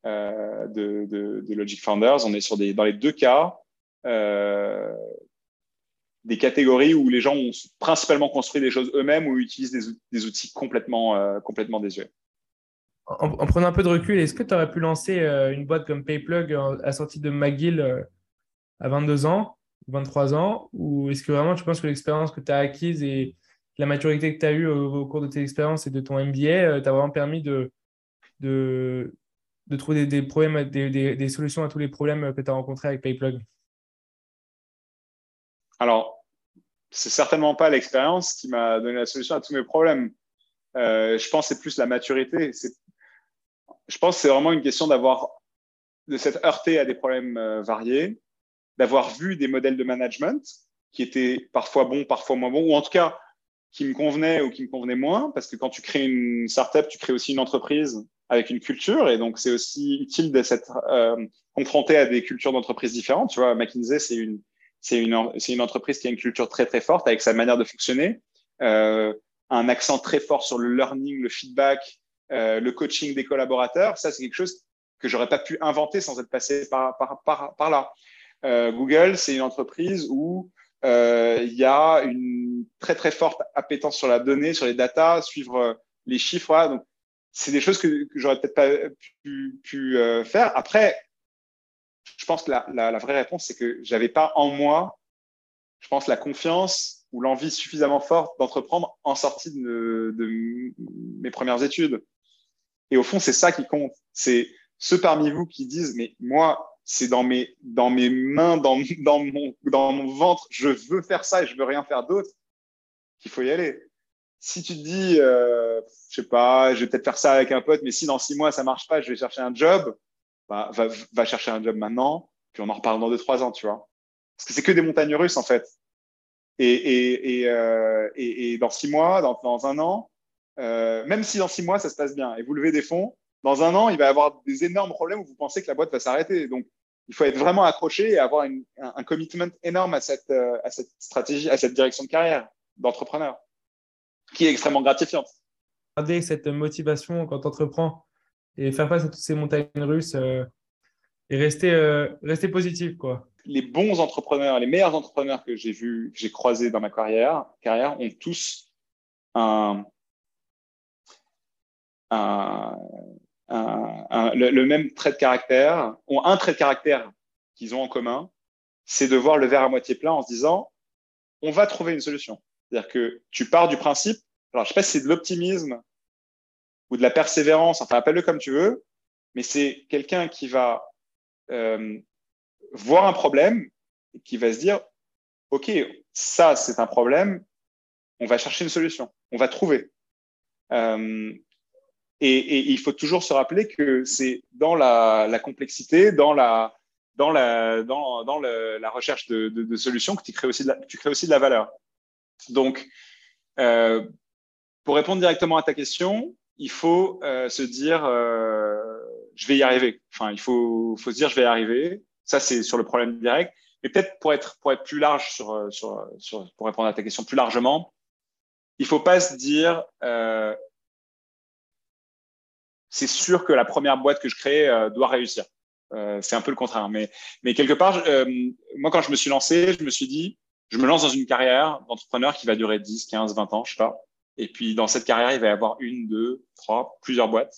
euh, de, de, de, Logic Founders. On est sur des, dans les deux cas euh, des catégories où les gens ont principalement construit des choses eux-mêmes ou utilisent des, des outils complètement, euh, complètement désuets. En, en, prenant un peu de recul, est-ce que tu aurais pu lancer euh, une boîte comme PayPlug à la sortie de McGill euh, à 22 ans, 23 ans? Ou est-ce que vraiment tu penses que l'expérience que tu as acquise et la maturité que tu as eue au, au, cours de tes expériences et de ton MBA t'a vraiment permis de, de, de trouver des, des problèmes, des, des, des, solutions à tous les problèmes que tu as rencontrés avec PayPlug? Alors, c'est certainement pas l'expérience qui m'a donné la solution à tous mes problèmes. Euh, je pense que c'est plus la maturité. Je pense que c'est vraiment une question d'avoir de s'être heurté à des problèmes euh, variés, d'avoir vu des modèles de management qui étaient parfois bons, parfois moins bons, ou en tout cas qui me convenaient ou qui me convenaient moins, parce que quand tu crées une startup, tu crées aussi une entreprise avec une culture, et donc c'est aussi utile de s'être euh, confronté à des cultures d'entreprise différentes. Tu vois, McKinsey, c'est une c'est une, c'est une entreprise qui a une culture très très forte avec sa manière de fonctionner, euh, un accent très fort sur le learning, le feedback, euh, le coaching des collaborateurs. Ça, c'est quelque chose que j'aurais pas pu inventer sans être passé par, par, par, par là. Euh, Google, c'est une entreprise où euh, il y a une très très forte appétence sur la donnée, sur les data, suivre les chiffres. Voilà. Donc, c'est des choses que, que j'aurais peut-être pas pu, pu euh, faire. Après, je pense que la, vraie réponse, c'est que j'avais pas en moi, je pense, la confiance ou l'envie suffisamment forte d'entreprendre en sortie de, mes premières études. Et au fond, c'est ça qui compte. C'est ceux parmi vous qui disent, mais moi, c'est dans mes, mains, dans, dans, mon, dans mon ventre, je veux faire ça et je veux rien faire d'autre, qu'il faut y aller. Si tu te dis, euh, je sais pas, je vais peut-être faire ça avec un pote, mais si dans six mois ça marche pas, je vais chercher un job, va, chercher un job maintenant, puis on en reparle dans deux, trois ans, tu vois. Parce que c'est que des montagnes russes, en fait. Et, et, et, euh, et, dans six mois, dans, dans un an, euh, même si dans six mois, ça se passe bien et vous levez des fonds, dans un an, il va y avoir des énormes problèmes où vous pensez que la boîte va s'arrêter. Donc, il faut être vraiment accroché et avoir un, commitment énorme à cette, euh, à cette stratégie, à cette direction de carrière d'entrepreneur, qui est extrêmement gratifiante. Garder cette motivation quand tu entreprends et faire face à toutes ces montagnes russes euh, et rester, euh, rester positif. Quoi. Les bons entrepreneurs, les meilleurs entrepreneurs que j'ai vus, j'ai croisés dans ma carrière, carrière ont tous un, un le, le, même trait de caractère, ont un trait de caractère qu'ils ont en commun, c'est de voir le verre à moitié plein en se disant on va trouver une solution. C'est-à-dire que tu pars du principe, alors je sais pas si c'est de l'optimisme ou de la persévérance, enfin appelle-le comme tu veux, mais c'est quelqu'un qui va euh, voir un problème et qui va se dire, OK, ça c'est un problème, on va chercher une solution, on va trouver. Euh, et, et, il faut toujours se rappeler que c'est dans la, la, complexité, dans la, dans la, dans, dans la recherche de, de, de, solutions que tu crées aussi de la, tu crées aussi de la valeur. Donc, euh, pour répondre directement à ta question, il faut euh, se dire euh, je vais y arriver. Enfin, il faut, faut se dire je vais y arriver. Ça, c'est sur le problème direct. Mais peut-être pour être, pour être plus large sur, sur, sur, pour répondre à ta question plus largement, il faut pas se dire euh, c'est sûr que la première boîte que je crée euh, doit réussir. c'est un peu le contraire. Mais, mais quelque part, moi, quand je me suis lancé, je me suis dit, je me lance dans une carrière d'entrepreneur qui va durer 10, 15, 20 ans, je sais pas. Et puis, dans cette carrière, il va y avoir une, deux, trois, plusieurs boîtes.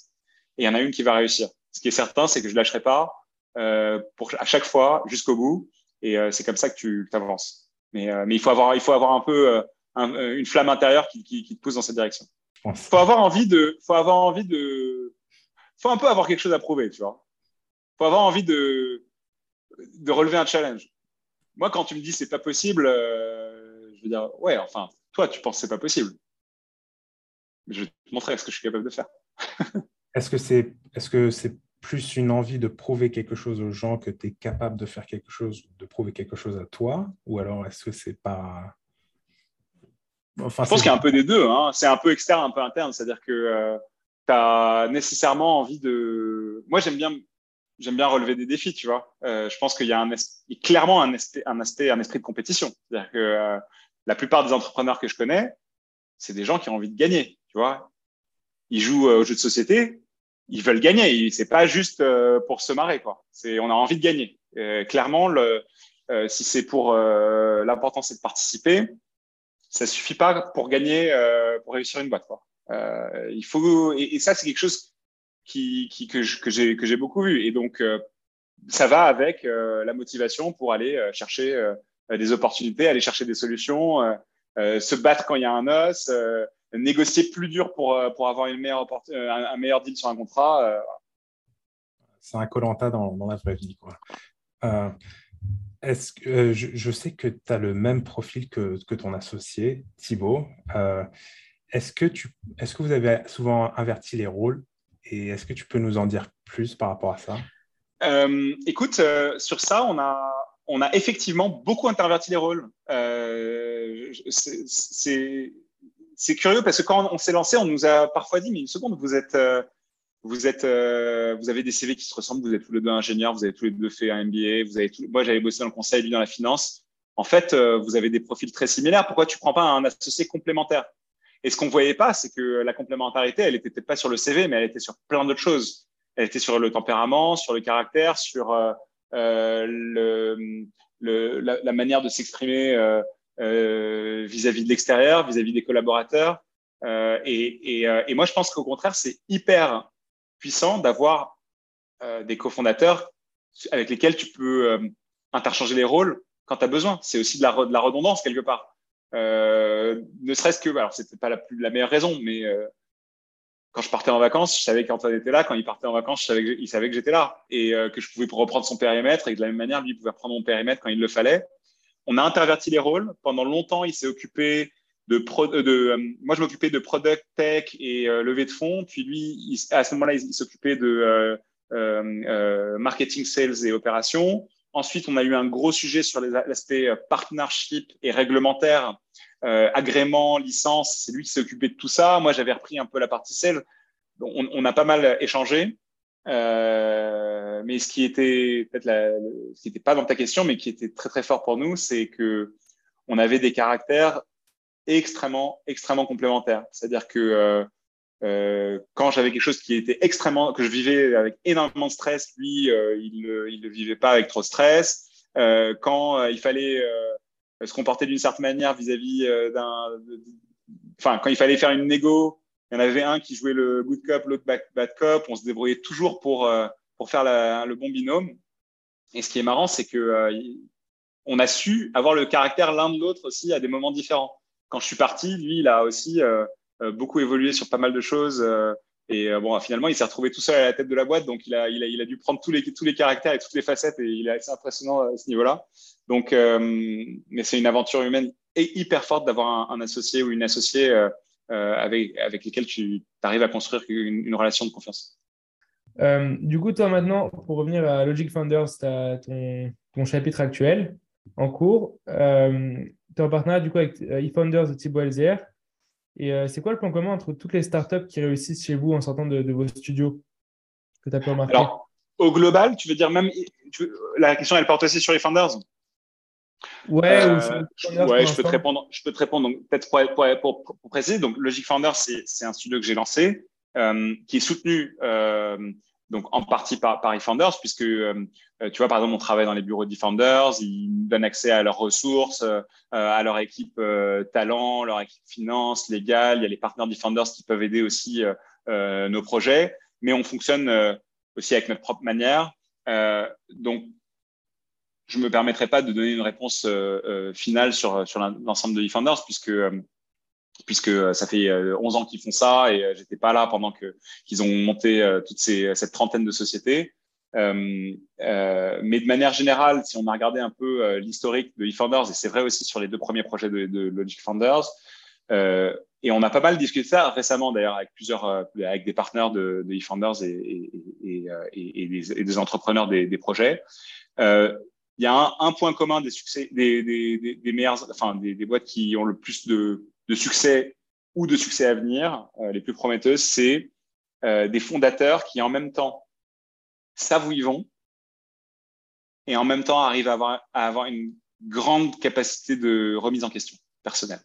Et il y en a une qui va réussir. Ce qui est certain, c'est que je lâcherai pas euh, pour à chaque fois jusqu'au bout. Et euh, c'est comme ça que tu avances. Mais, euh, mais il faut avoir, il faut avoir un peu un, une flamme intérieure qui, qui, qui, te pousse dans cette direction. Il faut avoir envie de, faut avoir envie de, faut un peu avoir quelque chose à prouver, tu vois. Faut avoir envie de, de relever un challenge. Moi, quand tu me dis c'est pas possible, je veux dire ouais, enfin, toi, tu penses c'est pas possible. Je vais te montrer ce que je suis capable de faire. (laughs) est-ce que c'est, plus une envie de prouver quelque chose aux gens que tu es capable de faire quelque chose, de prouver quelque chose à toi? Ou alors est-ce que c'est pas. Enfin, je pense qu'il y a un peu des deux. Hein. C'est un peu externe, un peu interne. C'est-à-dire que euh, tu as nécessairement envie de. Moi, j'aime bien, j'aime bien relever des défis, tu vois. Euh, je pense qu'il y a un clairement un un, aspect, un esprit de compétition. C'est-à-dire que euh, la plupart des entrepreneurs que je connais, c'est des gens qui ont envie de gagner, tu vois. Ils jouent aux jeux de société, ils veulent gagner. C'est pas juste euh, pour se marrer, quoi. C'est, on a envie de gagner. clairement, le, euh, si c'est pour euh, l'important, c'est de participer. Ça suffit pas pour gagner, pour réussir une boîte, quoi. il faut, et, et ça, c'est quelque chose qui, qui que j'ai que j'ai beaucoup vu. Et donc, ça va avec la motivation pour aller chercher des opportunités, aller chercher des solutions, se battre quand il y a un os négocier plus dur pour, euh, pour avoir une meilleure, euh, un, meilleur deal sur un contrat. Euh, C'est un colanta dans, dans, la vraie vie. Quoi. est-ce que, je, sais que tu as le même profil que, que ton associé, Thibaut. est-ce, que tu, est-ce que vous avez souvent inverti les rôles et est-ce que tu peux nous en dire plus par rapport à ça? Écoute, sur ça, on a, on a effectivement beaucoup interverti les rôles. c'est, c'est curieux parce que quand on s'est lancé, on nous a parfois dit, mais une seconde, vous êtes, euh, vous êtes, euh, vous avez des CV qui se ressemblent, vous êtes tous les deux ingénieurs, vous avez tous les deux fait un MBA, vous avez tout... moi j'avais bossé dans le conseil, lui dans la finance. En fait, euh, vous avez des profils très similaires. Pourquoi tu prends pas un associé complémentaire? Et ce qu'on voyait pas, c'est que la complémentarité, elle était peut-être pas sur le CV, mais elle était sur plein d'autres choses. Elle était sur le tempérament, sur le caractère, sur le, le, la, la, manière de s'exprimer euh, vis-à-vis de l'extérieur, vis-à-vis des collaborateurs. Euh, euh, et, moi, je pense qu'au contraire, c'est hyper puissant d'avoir des cofondateurs avec lesquels tu peux interchanger les rôles quand tu as besoin. C'est aussi de la, redondance quelque part. Ne serait-ce que, alors c'était pas la, la meilleure raison, mais quand je partais en vacances, je savais qu'Antoine était là. Quand il partait en vacances, je savais il savait que j'étais là et que je pouvais reprendre son périmètre et que de la même manière, lui, il pouvait reprendre mon périmètre quand il le fallait on a interverti les rôles. Pendant longtemps, il s'est occupé de, de euh, moi, je m'occupais de product tech et euh, levée de fonds. Puis lui, à ce moment-là, il, s'occupait de euh, marketing, sales et opérations. Ensuite, on a eu un gros sujet sur l'aspect partnership et réglementaire, agrément, licence. C'est lui qui s'est occupé de tout ça. Moi, j'avais repris un peu la partie sales. On, on a pas mal échangé. Euh, mais ce qui était peut-être ce qui n'était pas dans ta question, mais qui était très très fort pour nous, c'est que on avait des caractères extrêmement extrêmement complémentaires. C'est-à-dire que euh, euh, quand j'avais quelque chose qui était extrêmement que je vivais avec énormément de stress, lui il ne le vivait pas avec trop de stress. Quand il fallait se comporter d'une certaine manière vis-à-vis d'un, enfin quand il fallait faire une négo il y en avait un qui jouait le good cop, l'autre bad, cop. On se débrouillait toujours pour, euh, pour faire le bon binôme. Et ce qui est marrant, c'est que euh, on a su avoir le caractère l'un de l'autre aussi à des moments différents. Quand je suis parti, lui, il a aussi euh, beaucoup évolué sur pas mal de choses. et bon, finalement, il s'est retrouvé tout seul à la tête de la boîte, donc il a, il a, il a dû prendre tous les, tous les caractères et toutes les facettes, et il est assez impressionnant à ce niveau-là. Donc, mais c'est une aventure humaine et hyper forte d'avoir un, associé ou une associée euh, avec, avec lesquels tu arrives à construire une, relation de confiance. Euh, du coup, toi maintenant, pour revenir à Logic Founders, tu as ton, ton, chapitre actuel en cours. Euh, tu es en partenariat du coup avec eFounders de Thibaut Elzer. Et c'est quoi le plan commun entre toutes les startups qui réussissent chez vous en sortant de, vos studios que tu as pu remarquer? Alors, au global, tu veux dire même. la question, elle porte aussi sur eFounders? Ouais, euh, ouais je peux te répondre. Je peux te répondre. Donc peut-être pour, pour, pour, préciser. Donc Logic Founder, c'est un studio que j'ai lancé, euh, qui est soutenu euh, donc en partie par, par eFounders, puisque tu vois, par exemple, on travaille dans les bureaux d'eFounders, ils nous donnent accès à leurs ressources, à leur équipe talent, leur équipe finance, légale, il y a les partenaires d'eFounders qui peuvent aider aussi nos projets, mais on fonctionne aussi avec notre propre manière. donc, je me permettrai pas de donner une réponse finale sur, sur l'ensemble de eFounders, puisque puisque euh, ça fait 11 euh, ans qu'ils font ça et euh, j'étais pas là pendant que qu'ils ont monté toute ces, cette trentaine de sociétés. Euh, mais de manière générale, si on a regardé un peu l'historique de eFounders, et c'est vrai aussi sur les deux premiers projets de, de Logic Founders, euh, et on a pas mal discuté de ça récemment d'ailleurs avec plusieurs, avec des partenaires de, de eFounders et, et, des, entrepreneurs des, projets. Euh, il y a un, point commun des succès, enfin des, boîtes qui ont le plus de de succès ou de succès à venir, euh, les plus prometteuses, c'est euh, des fondateurs qui en même temps savent où ils vont et en même temps arrivent à avoir, à avoir une grande capacité de remise en question personnelle.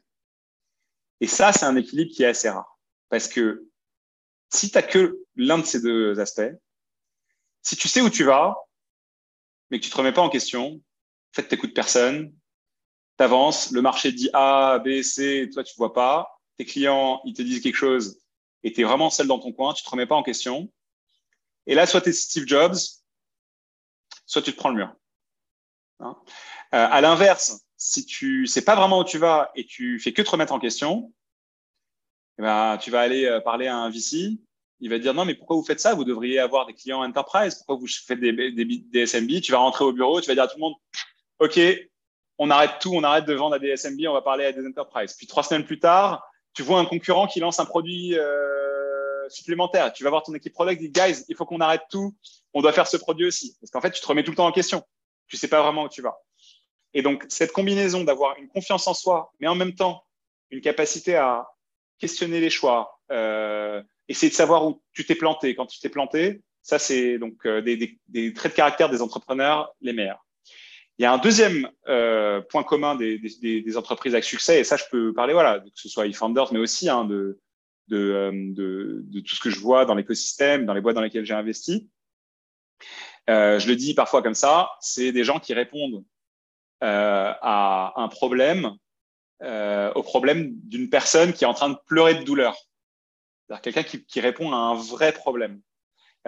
Et ça, c'est un équilibre qui est assez rare. Parce que si tu n'as que l'un de ces deux aspects, si tu sais où tu vas, mais que tu te remets pas en question, en fait, tu n'écoutes personne, tu avances, le marché dit A, B, C, toi, tu vois pas. Tes clients, ils te disent quelque chose et tu es vraiment seul dans ton coin, tu te remets pas en question. Et là, soit tu es Steve Jobs, soit tu te prends le mur. Hein? Euh, à l'inverse, si tu sais pas vraiment où tu vas et tu fais que te remettre en question, eh ben, tu vas aller euh, parler à un VC. Il va dire non, mais pourquoi vous faites ça? Vous devriez avoir des clients enterprise. Pourquoi vous faites des, SMB Tu vas rentrer au bureau, tu vas dire à tout le monde OK, on arrête tout, on arrête de vendre à des SMB, on va parler à des enterprises. Puis trois semaines plus tard, tu vois un concurrent qui lance un produit euh, supplémentaire. Tu vas voir ton équipe product, dis guys, il faut qu'on arrête tout, on doit faire ce produit aussi. Parce qu'en fait, tu te remets tout le temps en question. Tu sais pas vraiment où tu vas. Et donc, cette combinaison d'avoir une confiance en soi, mais en même temps, une capacité à questionner les choix, euh, essayer de savoir où tu t'es planté. Quand tu t'es planté, ça, c'est donc euh, des, des traits de caractère des entrepreneurs les meilleurs. Il y a un deuxième euh, point commun des, des, des, entreprises avec succès, et ça, je peux parler, voilà, que ce soit eFounders, mais aussi hein, de, de, euh, de, de, tout ce que je vois dans l'écosystème, dans les boîtes dans lesquelles j'ai investi. Euh, je le dis parfois comme ça, c'est des gens qui répondent euh, à un problème, au problème d'une personne qui est en train de pleurer de douleur. C'est-à-dire quelqu'un qui, répond à un vrai problème.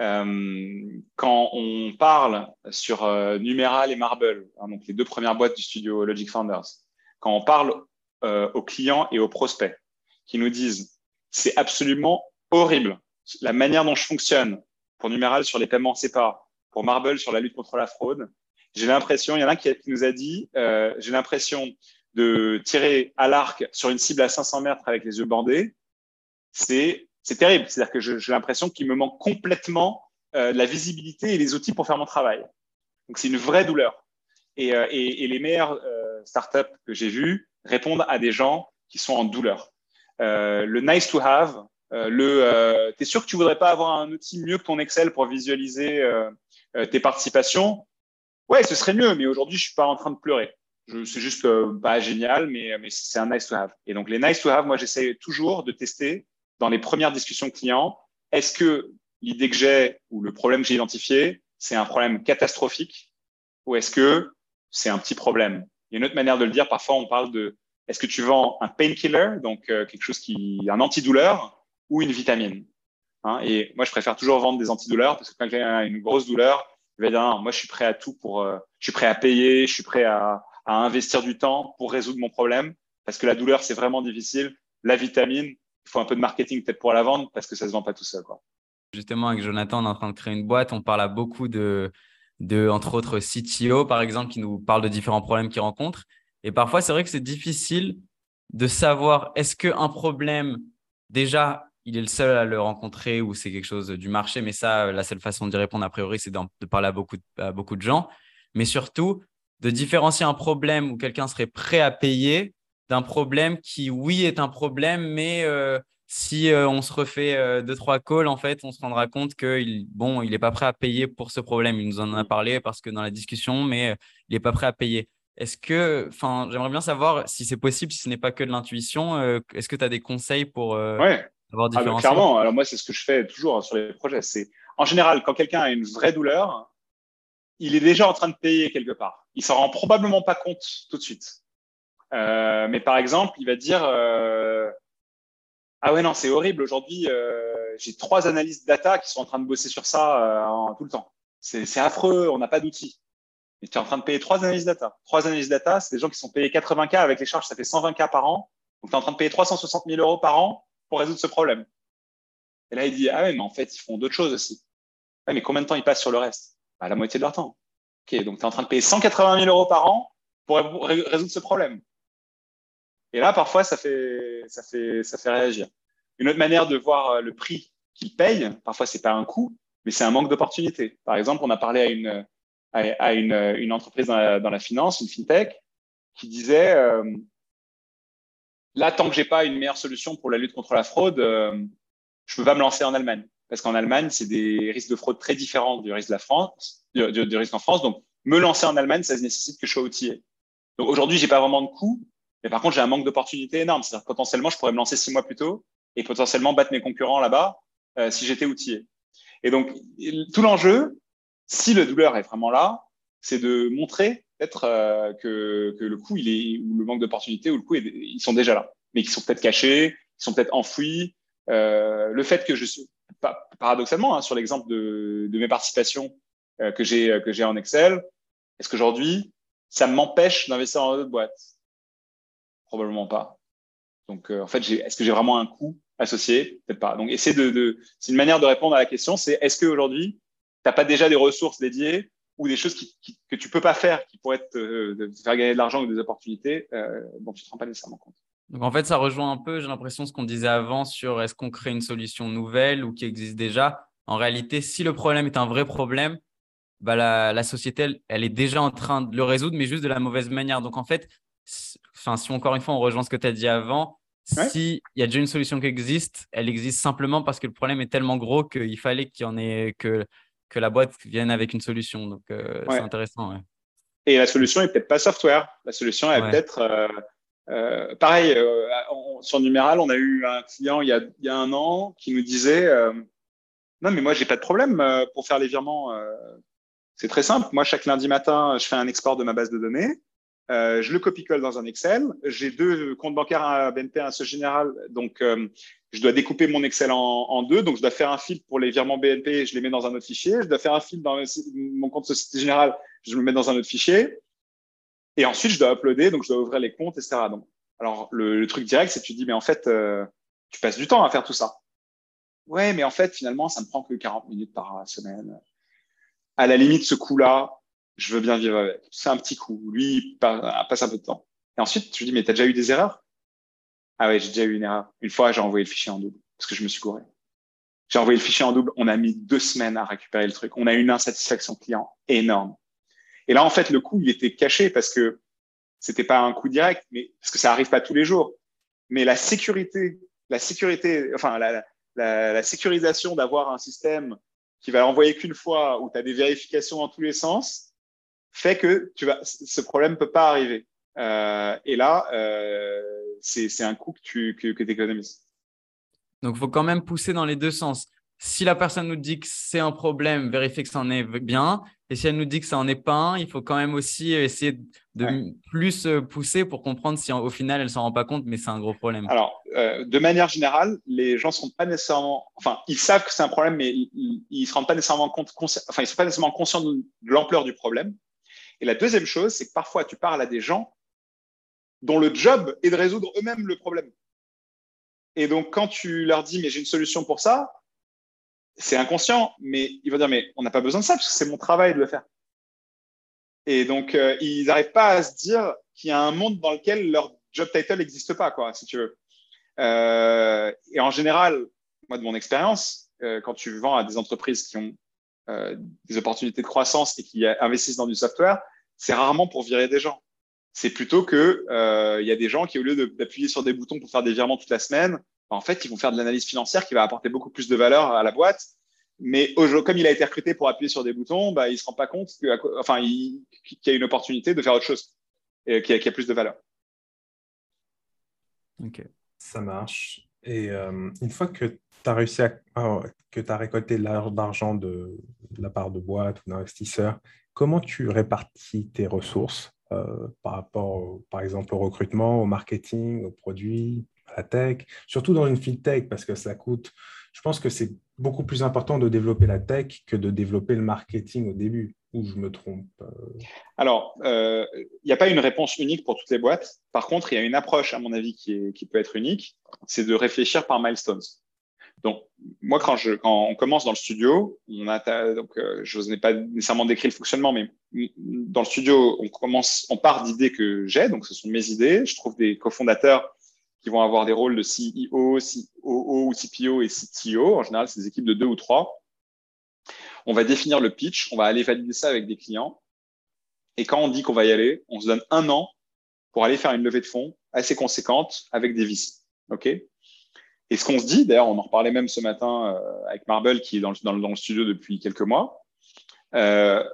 Euh, quand on parle sur euh, Numeral et Marble, hein, donc les deux premières boîtes du studio Logic Founders, quand on parle euh, aux clients et aux prospects qui nous disent c'est absolument horrible la manière dont je fonctionne pour Numeral sur les paiements SEPA, pour Marble sur la lutte contre la fraude, j'ai l'impression, il y en a un qui, qui nous a dit, euh, j'ai l'impression de tirer à l'arc sur une cible à 500 mètres avec les yeux bandés, c'est c'est terrible. C'est-à-dire que j'ai l'impression qu'il me manque complètement euh, la visibilité et les outils pour faire mon travail. Donc, c'est une vraie douleur. Et, euh, les meilleures euh, startups que j'ai vues répondent à des gens qui sont en douleur. Le nice to have, le t'es sûr que tu voudrais pas avoir un outil mieux que ton Excel pour visualiser tes participations? Ouais, ce serait mieux, mais aujourd'hui, je suis pas en train de pleurer. C'est juste pas génial, mais, mais c'est un nice to have. Et donc, les nice to have, moi, j'essaie toujours de tester dans les premières discussions clients, est-ce que l'idée que j'ai ou le problème que j'ai identifié, c'est un problème catastrophique ou est-ce que c'est un petit problème? Il y a une autre manière de le dire. Parfois, on parle de est-ce que tu vends un painkiller, donc euh, quelque chose qui un antidouleur ou une vitamine? Hein Et moi, je préfère toujours vendre des antidouleurs parce que quand quelqu'un a une grosse douleur, il va dire moi, je suis prêt à tout pour, euh, je suis prêt à payer, je suis prêt à investir du temps pour résoudre mon problème parce que la douleur, c'est vraiment difficile. La vitamine, il faut un peu de marketing peut-être pour la vendre parce que ça se vend pas tout seul. Quoi. Justement, avec Jonathan, on est en train de créer une boîte. On parle à beaucoup de, de entre autres, CTO, par exemple, qui nous parlent de différents problèmes qu'ils rencontrent. Et parfois, c'est vrai que c'est difficile de savoir est-ce qu'un problème, déjà, il est le seul à le rencontrer ou c'est quelque chose du marché? Mais ça, la seule façon d'y répondre, a priori, c'est de parler à beaucoup, à beaucoup de gens. Mais surtout, de différencier un problème où quelqu'un serait prêt à payer d'un problème qui, oui, est un problème, mais euh, si euh, on se refait euh, deux, trois calls, en fait, on se rendra compte qu'il bon, il n'est pas prêt à payer pour ce problème. Il nous en a parlé parce que dans la discussion, mais il n'est pas prêt à payer. Est-ce que, enfin, j'aimerais bien savoir si c'est possible, si ce n'est pas que de l'intuition, est-ce que tu as des conseils pour ouais. avoir différents ah, Clairement, alors moi, c'est ce que je fais toujours sur les projets. C'est en général, quand quelqu'un a une vraie douleur, il est déjà en train de payer quelque part. Il s'en rend probablement pas compte tout de suite. Euh, mais par exemple, il va dire euh, ah ouais non c'est horrible aujourd'hui euh, j'ai trois analystes data qui sont en train de bosser sur ça en, tout le temps. C'est affreux, on n'a pas d'outils. Et tu es en train de payer trois analystes data. Trois analystes data, c'est des gens qui sont payés 80K avec les charges, ça fait 120K par an. Donc tu es en train de payer 360 000 euros par an pour résoudre ce problème. Et là, il dit, ah ouais, mais en fait, ils font d'autres choses aussi. Ouais, mais combien de temps ils passent sur le reste? Bah, La moitié de leur temps. Ok, donc tu es en train de payer 180 000 euros par an pour résoudre ce problème. Et là, parfois, ça fait, ça fait, ça fait réagir. Une autre manière de voir euh, le prix qu'ils payent, parfois, c'est pas un coût, mais c'est un manque d'opportunité. Par exemple, on a parlé à une, à, une, entreprise dans la, finance, une fintech, qui disait euh, là, tant que j'ai pas une meilleure solution pour la lutte contre la fraude, euh, je peux pas me lancer en Allemagne. Parce qu'en Allemagne, c'est des risques de fraude très différents du risque du, risque en France. Donc, me lancer en Allemagne, ça nécessite que je sois outillé. Donc, aujourd'hui, j'ai pas vraiment de coût, mais par contre, j'ai un manque d'opportunité énorme. C'est-à-dire potentiellement, je pourrais me lancer six mois plus tôt et potentiellement battre mes concurrents là-bas euh, si j'étais outillé. Et donc, tout l'enjeu, si le douleur est vraiment là, c'est de montrer peut-être euh, que, que, le coût, il est, ou le manque d'opportunité, ou le coût, ils sont déjà là, mais qui sont peut-être cachés, ils sont peut-être enfouis. Euh, le fait que je suis, paradoxalement, hein, sur l'exemple de, de, mes participations euh, j'ai que j'ai en Excel, est-ce qu'aujourd'hui, ça m'empêche d'investir dans d'autres boîtes? Probablement pas. Donc, euh, en fait, est-ce que j'ai vraiment un coût associé? Peut-être pas. Donc, essayer de, c'est une manière de répondre à la question, c'est est-ce qu'aujourd'hui, tu n'as pas déjà des ressources dédiées ou des choses que tu peux pas faire, qui pourraient te, euh, faire gagner de l'argent ou des opportunités euh, dont tu te rends pas nécessairement compte? Donc en fait, ça rejoint un peu, j'ai l'impression, ce qu'on disait avant sur est-ce qu'on crée une solution nouvelle ou qui existe déjà. En réalité, si le problème est un vrai problème, bah la, société, elle, est déjà en train de le résoudre, mais juste de la mauvaise manière. Donc en fait, enfin, si encore une fois on rejoint ce que tu as dit avant, s'il y a déjà une solution qui existe, elle existe simplement parce que le problème est tellement gros qu'il fallait qu'il y en ait que que la boîte vienne avec une solution. Donc, euh, c'est intéressant. Et la solution est peut-être pas software. La solution est peut-être. Euh, euh, pareil, sur Numéral, on a eu un client il y a, il y a un an qui nous disait Non, mais moi, j'ai pas de problème pour faire les virements. c'est très simple. Moi, chaque lundi matin, je fais un export de ma base de données. Euh, je le copie-colle dans un Excel. J'ai deux comptes bancaires à BNP, un Société Générale. Donc, euh, je dois découper mon Excel en, deux. Donc, je dois faire un fil pour les virements BNP, je les mets dans un autre fichier. Je dois faire un fil dans mon compte Société Générale, je le mets dans un autre fichier. Et ensuite, je dois uploader, donc je dois ouvrir les comptes, etc. Donc, alors, le, le truc direct, c'est que tu dis, mais en fait, euh, tu passes du temps à faire tout ça. Ouais, mais en fait, finalement, ça me prend que 40 minutes par semaine. À la limite, ce coup-là, je veux bien vivre avec. C'est un petit coup. Lui, passe un peu de temps. Et ensuite, je lui dis, mais t'as déjà eu des erreurs? Ah ouais, j'ai déjà eu une erreur. Une fois, j'ai envoyé le fichier en double parce que je me suis couru. J'ai envoyé le fichier en double. On a mis deux semaines à récupérer le truc. On a eu une insatisfaction client énorme. Et là, en fait, le coup, il était caché parce que c'était pas un coup direct, mais parce que ça arrive pas tous les jours. Mais la sécurité, la sécurité, enfin, la, la, la sécurisation d'avoir un système qui va envoyer qu'une fois, où tu as des vérifications dans tous les sens, fait que tu vas, ce problème peut pas arriver. Euh, et là, euh, c'est un coût que tu que, que économises. Donc, il faut quand même pousser dans les deux sens. Si la personne nous dit que c'est un problème, vérifier que ça en est bien. Et si elle nous dit que ça en est pas un, il faut quand même aussi essayer de plus euh, pousser pour comprendre si au final elle s'en rend pas compte, mais c'est un gros problème. Alors, euh, de manière générale, les gens sont pas nécessairement, enfin, ils savent que c'est un problème, mais ils, ne se rendent pas nécessairement compte, enfin, ils sont pas nécessairement conscients de l'ampleur du problème. Et la deuxième chose, c'est que parfois, tu parles à des gens dont le job est de résoudre eux-mêmes le problème. Et donc, quand tu leur dis, mais j'ai une solution pour ça, c'est inconscient, mais ils vont dire, mais on n'a pas besoin de ça, parce que c'est mon travail de le faire. Et donc, euh, ils n'arrivent pas à se dire qu'il y a un monde dans lequel leur job title n'existe pas, quoi, si tu veux. Euh, et en général, moi, de mon expérience, euh, quand tu vends à des entreprises qui ont euh, des opportunités de croissance et qui investissent dans du software, c'est rarement pour virer des gens. C'est plutôt que euh, il y a des gens qui, au lieu d'appuyer sur des boutons pour faire des virements toute la semaine, en fait, ils vont faire de l'analyse financière qui va apporter beaucoup plus de valeur à la boîte. Mais comme il a été recruté pour appuyer sur des boutons, bah, il se rend pas compte enfin, qu'il y a une opportunité de faire autre chose et qui a, qui a plus de valeur. Ok, ça marche. Et euh, une fois que tu as réussi à, que tu as récolté l'argent de, la part de boîtes ou d'investisseurs, comment tu répartis tes ressources euh, par rapport, par exemple, au recrutement, au marketing, aux produits, à la tech, surtout dans une field tech, parce que ça coûte. Je pense que c'est beaucoup plus important de développer la tech que de développer le marketing au début, ou je me trompe euh? Alors, il euh, n'y a pas une réponse unique pour toutes les boîtes. Par contre, il y a une approche, à mon avis, qui, peut être unique, c'est de réfléchir par milestones. Donc, moi, quand, on commence dans le studio, donc, euh, je n'ai pas nécessairement décrit le fonctionnement, mais dans le studio, on part d'idées que j'ai, donc ce sont mes idées. Je trouve des cofondateurs qui vont avoir des rôles de CEO, COO ou CPO et CTO. En général, c'est des équipes de deux ou trois. On va définir le pitch, on va aller valider ça avec des clients. Et quand on dit qu'on va y aller, on se donne un an pour aller faire une levée de fonds assez conséquente avec des VC. OK? Et ce qu'on se dit, d'ailleurs, on en reparlait même ce matin euh, avec Marble, qui est dans le, studio depuis quelques mois, euh,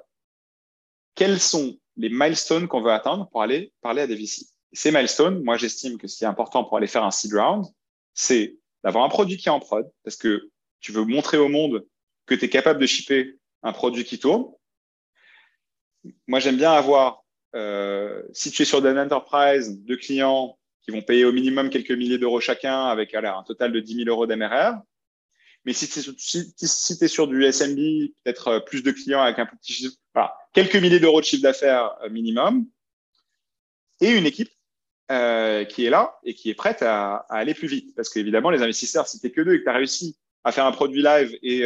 quels sont les milestones qu'on veut atteindre pour aller parler à des VC Ces milestones, moi, j'estime que ce qui est important pour aller faire un seed round, c'est d'avoir un produit qui est en prod, parce que tu veux montrer au monde que tu es capable de shipper un produit qui tourne. Moi, j'aime bien avoir, euh, si tu es sur une enterprise de clients qui vont payer au minimum quelques milliers d'euros chacun avec un total de 10 000 euros d'MRR. Mais si tu es, sur du SMB, peut-être euh, plus de clients avec un petit chiffre, voilà, quelques milliers d'euros de chiffre d'affaires euh, minimum, et une équipe qui est là et qui est prête à, aller plus vite. Parce qu'évidemment, les investisseurs, si tu que deux et que tu as réussi à faire un produit live et,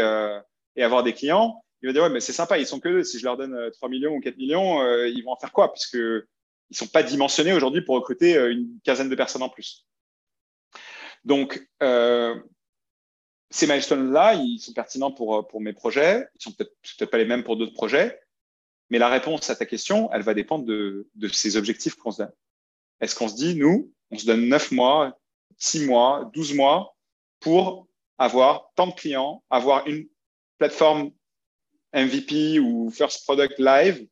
et avoir des clients, ils vont dire, ouais, mais c'est sympa, ils sont que deux. Si je leur donne 3 millions ou 4 millions, ils vont en faire quoi? Puisque ils sont pas dimensionnés aujourd'hui pour recruter euh, une quinzaine de personnes en plus. Donc, euh, ces milestones-là, ils sont pertinents pour, euh, pour mes projets. Ils sont peut-être peut pas les mêmes pour d'autres projets. Mais la réponse à ta question, elle va dépendre de, de ces objectifs qu'on se donne. Est-ce qu'on se dit, nous, on se donne 9 mois, 6 mois, 12 mois pour avoir tant de clients, avoir une plateforme MVP ou First Product Live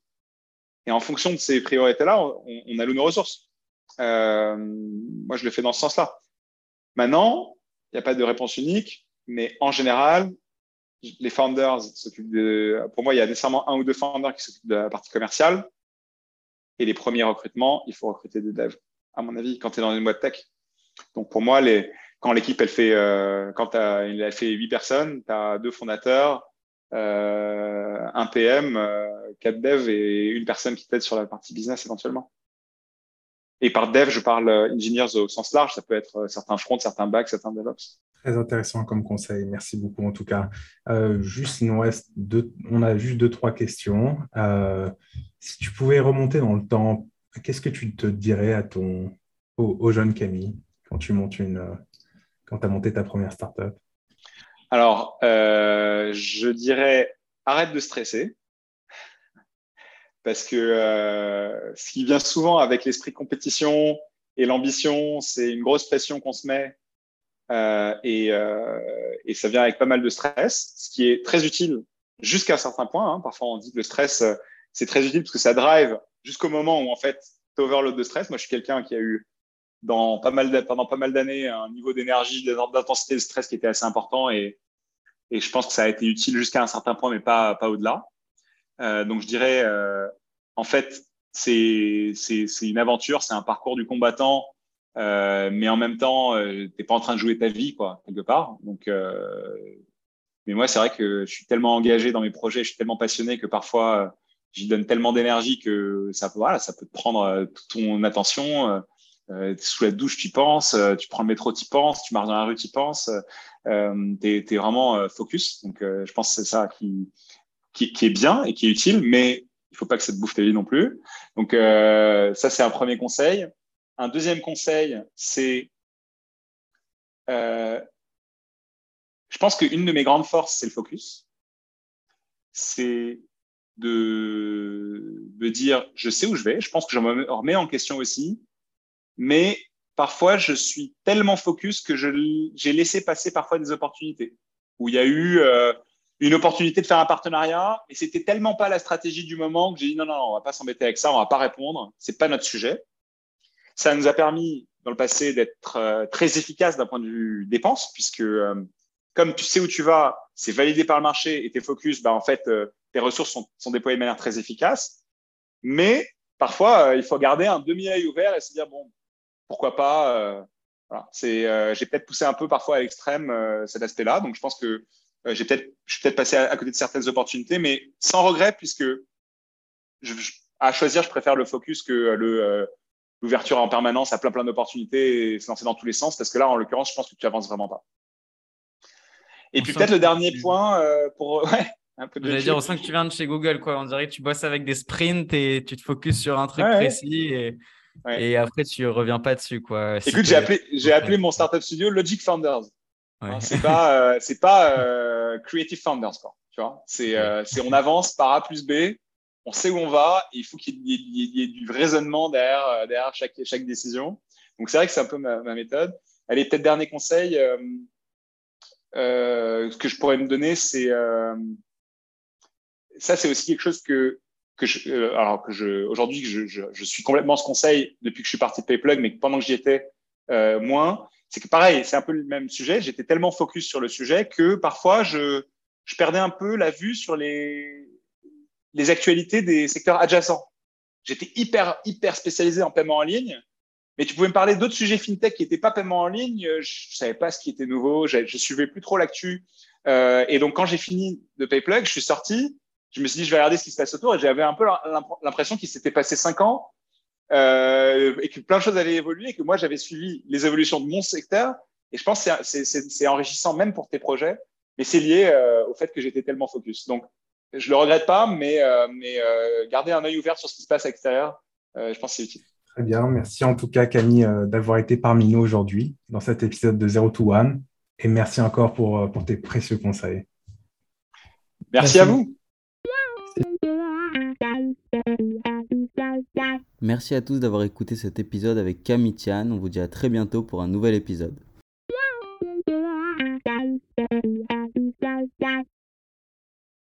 et en fonction de ces priorités-là, on, alloue nos ressources. Euh, moi, je le fais dans ce sens-là. Maintenant, il n'y a pas de réponse unique, mais en général, les founders s'occupent de. Pour moi, il y a nécessairement un ou deux founders qui s'occupent de la partie commerciale. Et les premiers recrutements, il faut recruter des devs, à mon avis, quand tu es dans une boîte tech. Donc, pour moi, les, quand l'équipe, elle fait, euh, quand elle fait huit personnes, tu as deux fondateurs, euh, un PM, euh, quatre devs et une personne qui t'aide sur la partie business éventuellement. Et par dev, je parle euh, engineers au sens large. Ça peut être certains front, certains back, certains DevOps. Très intéressant comme conseil. Merci beaucoup en tout cas. juste, il nous reste deux, on a juste deux, trois questions. si tu pouvais remonter dans le temps, qu'est-ce que tu te dirais à ton, au, jeune Camille quand tu montes une, quand tu as monté ta première startup? Alors, euh, je dirais arrête de stresser. Parce que euh, ce qui vient souvent avec l'esprit compétition et l'ambition, c'est une grosse pression qu'on se met euh, et, et, ça vient avec pas mal de stress, ce qui est très utile jusqu'à un certain point. Hein. Parfois, on dit que le stress, c'est très utile parce que ça drive jusqu'au moment où en fait, tu overload de stress. Moi, je suis quelqu'un qui a eu pendant pas mal d'années un niveau d'énergie, d'intensité de stress qui était assez important et, je pense que ça a été utile jusqu'à un certain point, mais pas, pas au-delà. Euh, donc je dirais, euh, en fait, c'est une aventure, c'est un parcours du combattant, euh, mais en même temps, euh, t'es pas en train de jouer ta vie, quoi, quelque part. Donc, mais moi, c'est vrai que je suis tellement engagé dans mes projets, je suis tellement passionné que parfois, j'y donne tellement d'énergie que ça, voilà, ça peut te prendre toute ton attention. Euh, sous la douche, tu penses, euh, tu prends le métro, tu penses, tu marches dans la rue, tu penses. Euh, tu es, vraiment euh, focus. Donc, je pense que c'est ça qui, qui, est bien et qui est utile, mais il faut pas que ça te bouffe ta vie non plus. Donc, ça, c'est un premier conseil. Un deuxième conseil, c'est je pense qu'une de mes grandes forces, c'est le focus. C'est de, de dire, je sais où je vais. Je pense que je me remets en question aussi mais parfois je suis tellement focus que j'ai laissé passer parfois des opportunités. Où il y a eu euh, une opportunité de faire un partenariat et c'était tellement pas la stratégie du moment que j'ai dit non non on va pas s'embêter avec ça on va pas répondre. C'est pas notre sujet. Ça nous a permis dans le passé d'être très efficace d'un point de vue dépenses, puisque comme tu sais où tu vas, c'est validé par le marché et tes focus, bah, en fait, tes ressources sont, sont, déployées de manière très efficace. Mais parfois, il faut garder un demi-œil ouvert et se dire, bon, pourquoi pas voilà. C'est, j'ai peut-être poussé un peu parfois à l'extrême cet aspect-là. Donc, je pense que j'ai peut-être, je suis peut-être passé à, côté de certaines opportunités, mais sans regret, puisque je, à choisir, je préfère le focus que le, euh, l'ouverture en permanence à plein plein d'opportunités et se lancer dans tous les sens, parce que là, en l'occurrence, je pense que tu avances vraiment pas. Et puis peut-être le dernier point euh, pour (laughs) ouais, un peu de. dire, on sent que tu viens de chez Google, quoi. On dirait que tu bosses avec des sprints et tu te focuses sur un truc précis et, et, après tu reviens pas dessus, quoi. Écoute, j'ai appelé, j'ai appelé mon startup studio Logic Founders. Hein, c'est pas, euh, (laughs) c'est pas Creative Founders, quoi. Tu vois, c'est, c'est on avance par A plus B on sait où on va, il faut qu'il y, ait du raisonnement derrière, euh, derrière chaque, chaque décision. Donc c'est vrai que c'est un peu ma, méthode. Allez, peut-être dernier conseil, euh, euh, ce que je pourrais me donner, c'est ça, c'est aussi quelque chose que que je, alors que je aujourd'hui je, je, je, suis complètement ce conseil depuis que je suis parti de PayPlug, mais pendant que j'y étais moins, c'est que pareil, c'est un peu le même sujet. J'étais tellement focus sur le sujet que parfois je je perdais un peu la vue sur les les actualités des secteurs adjacents. J'étais hyper, hyper spécialisé en paiement en ligne, mais tu pouvais me parler d'autres sujets fintech qui n'étaient pas paiement en ligne. Je savais pas ce qui était nouveau. Je, ne suivais plus trop l'actu. Euh, et donc, quand j'ai fini de PayPlug, je suis sorti. Je me suis dit, je vais regarder ce qui se passe autour. Et j'avais un peu l'impression qu'il s'était passé cinq ans euh, et que plein de choses avaient évolué et que moi, j'avais suivi les évolutions de mon secteur. Et je pense que c'est enrichissant même pour tes projets, mais c'est lié euh, au fait que j'étais tellement focus. Donc, je le regrette pas, mais, euh, mais euh, garder un œil ouvert sur ce qui se passe à l'extérieur, euh, je pense que c'est utile. Très bien. Merci en tout cas, Camille, d'avoir été parmi nous aujourd'hui dans cet épisode de Zero to One. Et merci encore pour, pour tes précieux conseils. Merci, à vous. Merci à tous d'avoir écouté cet épisode avec Camille Tian. On vous dit à très bientôt pour un nouvel épisode.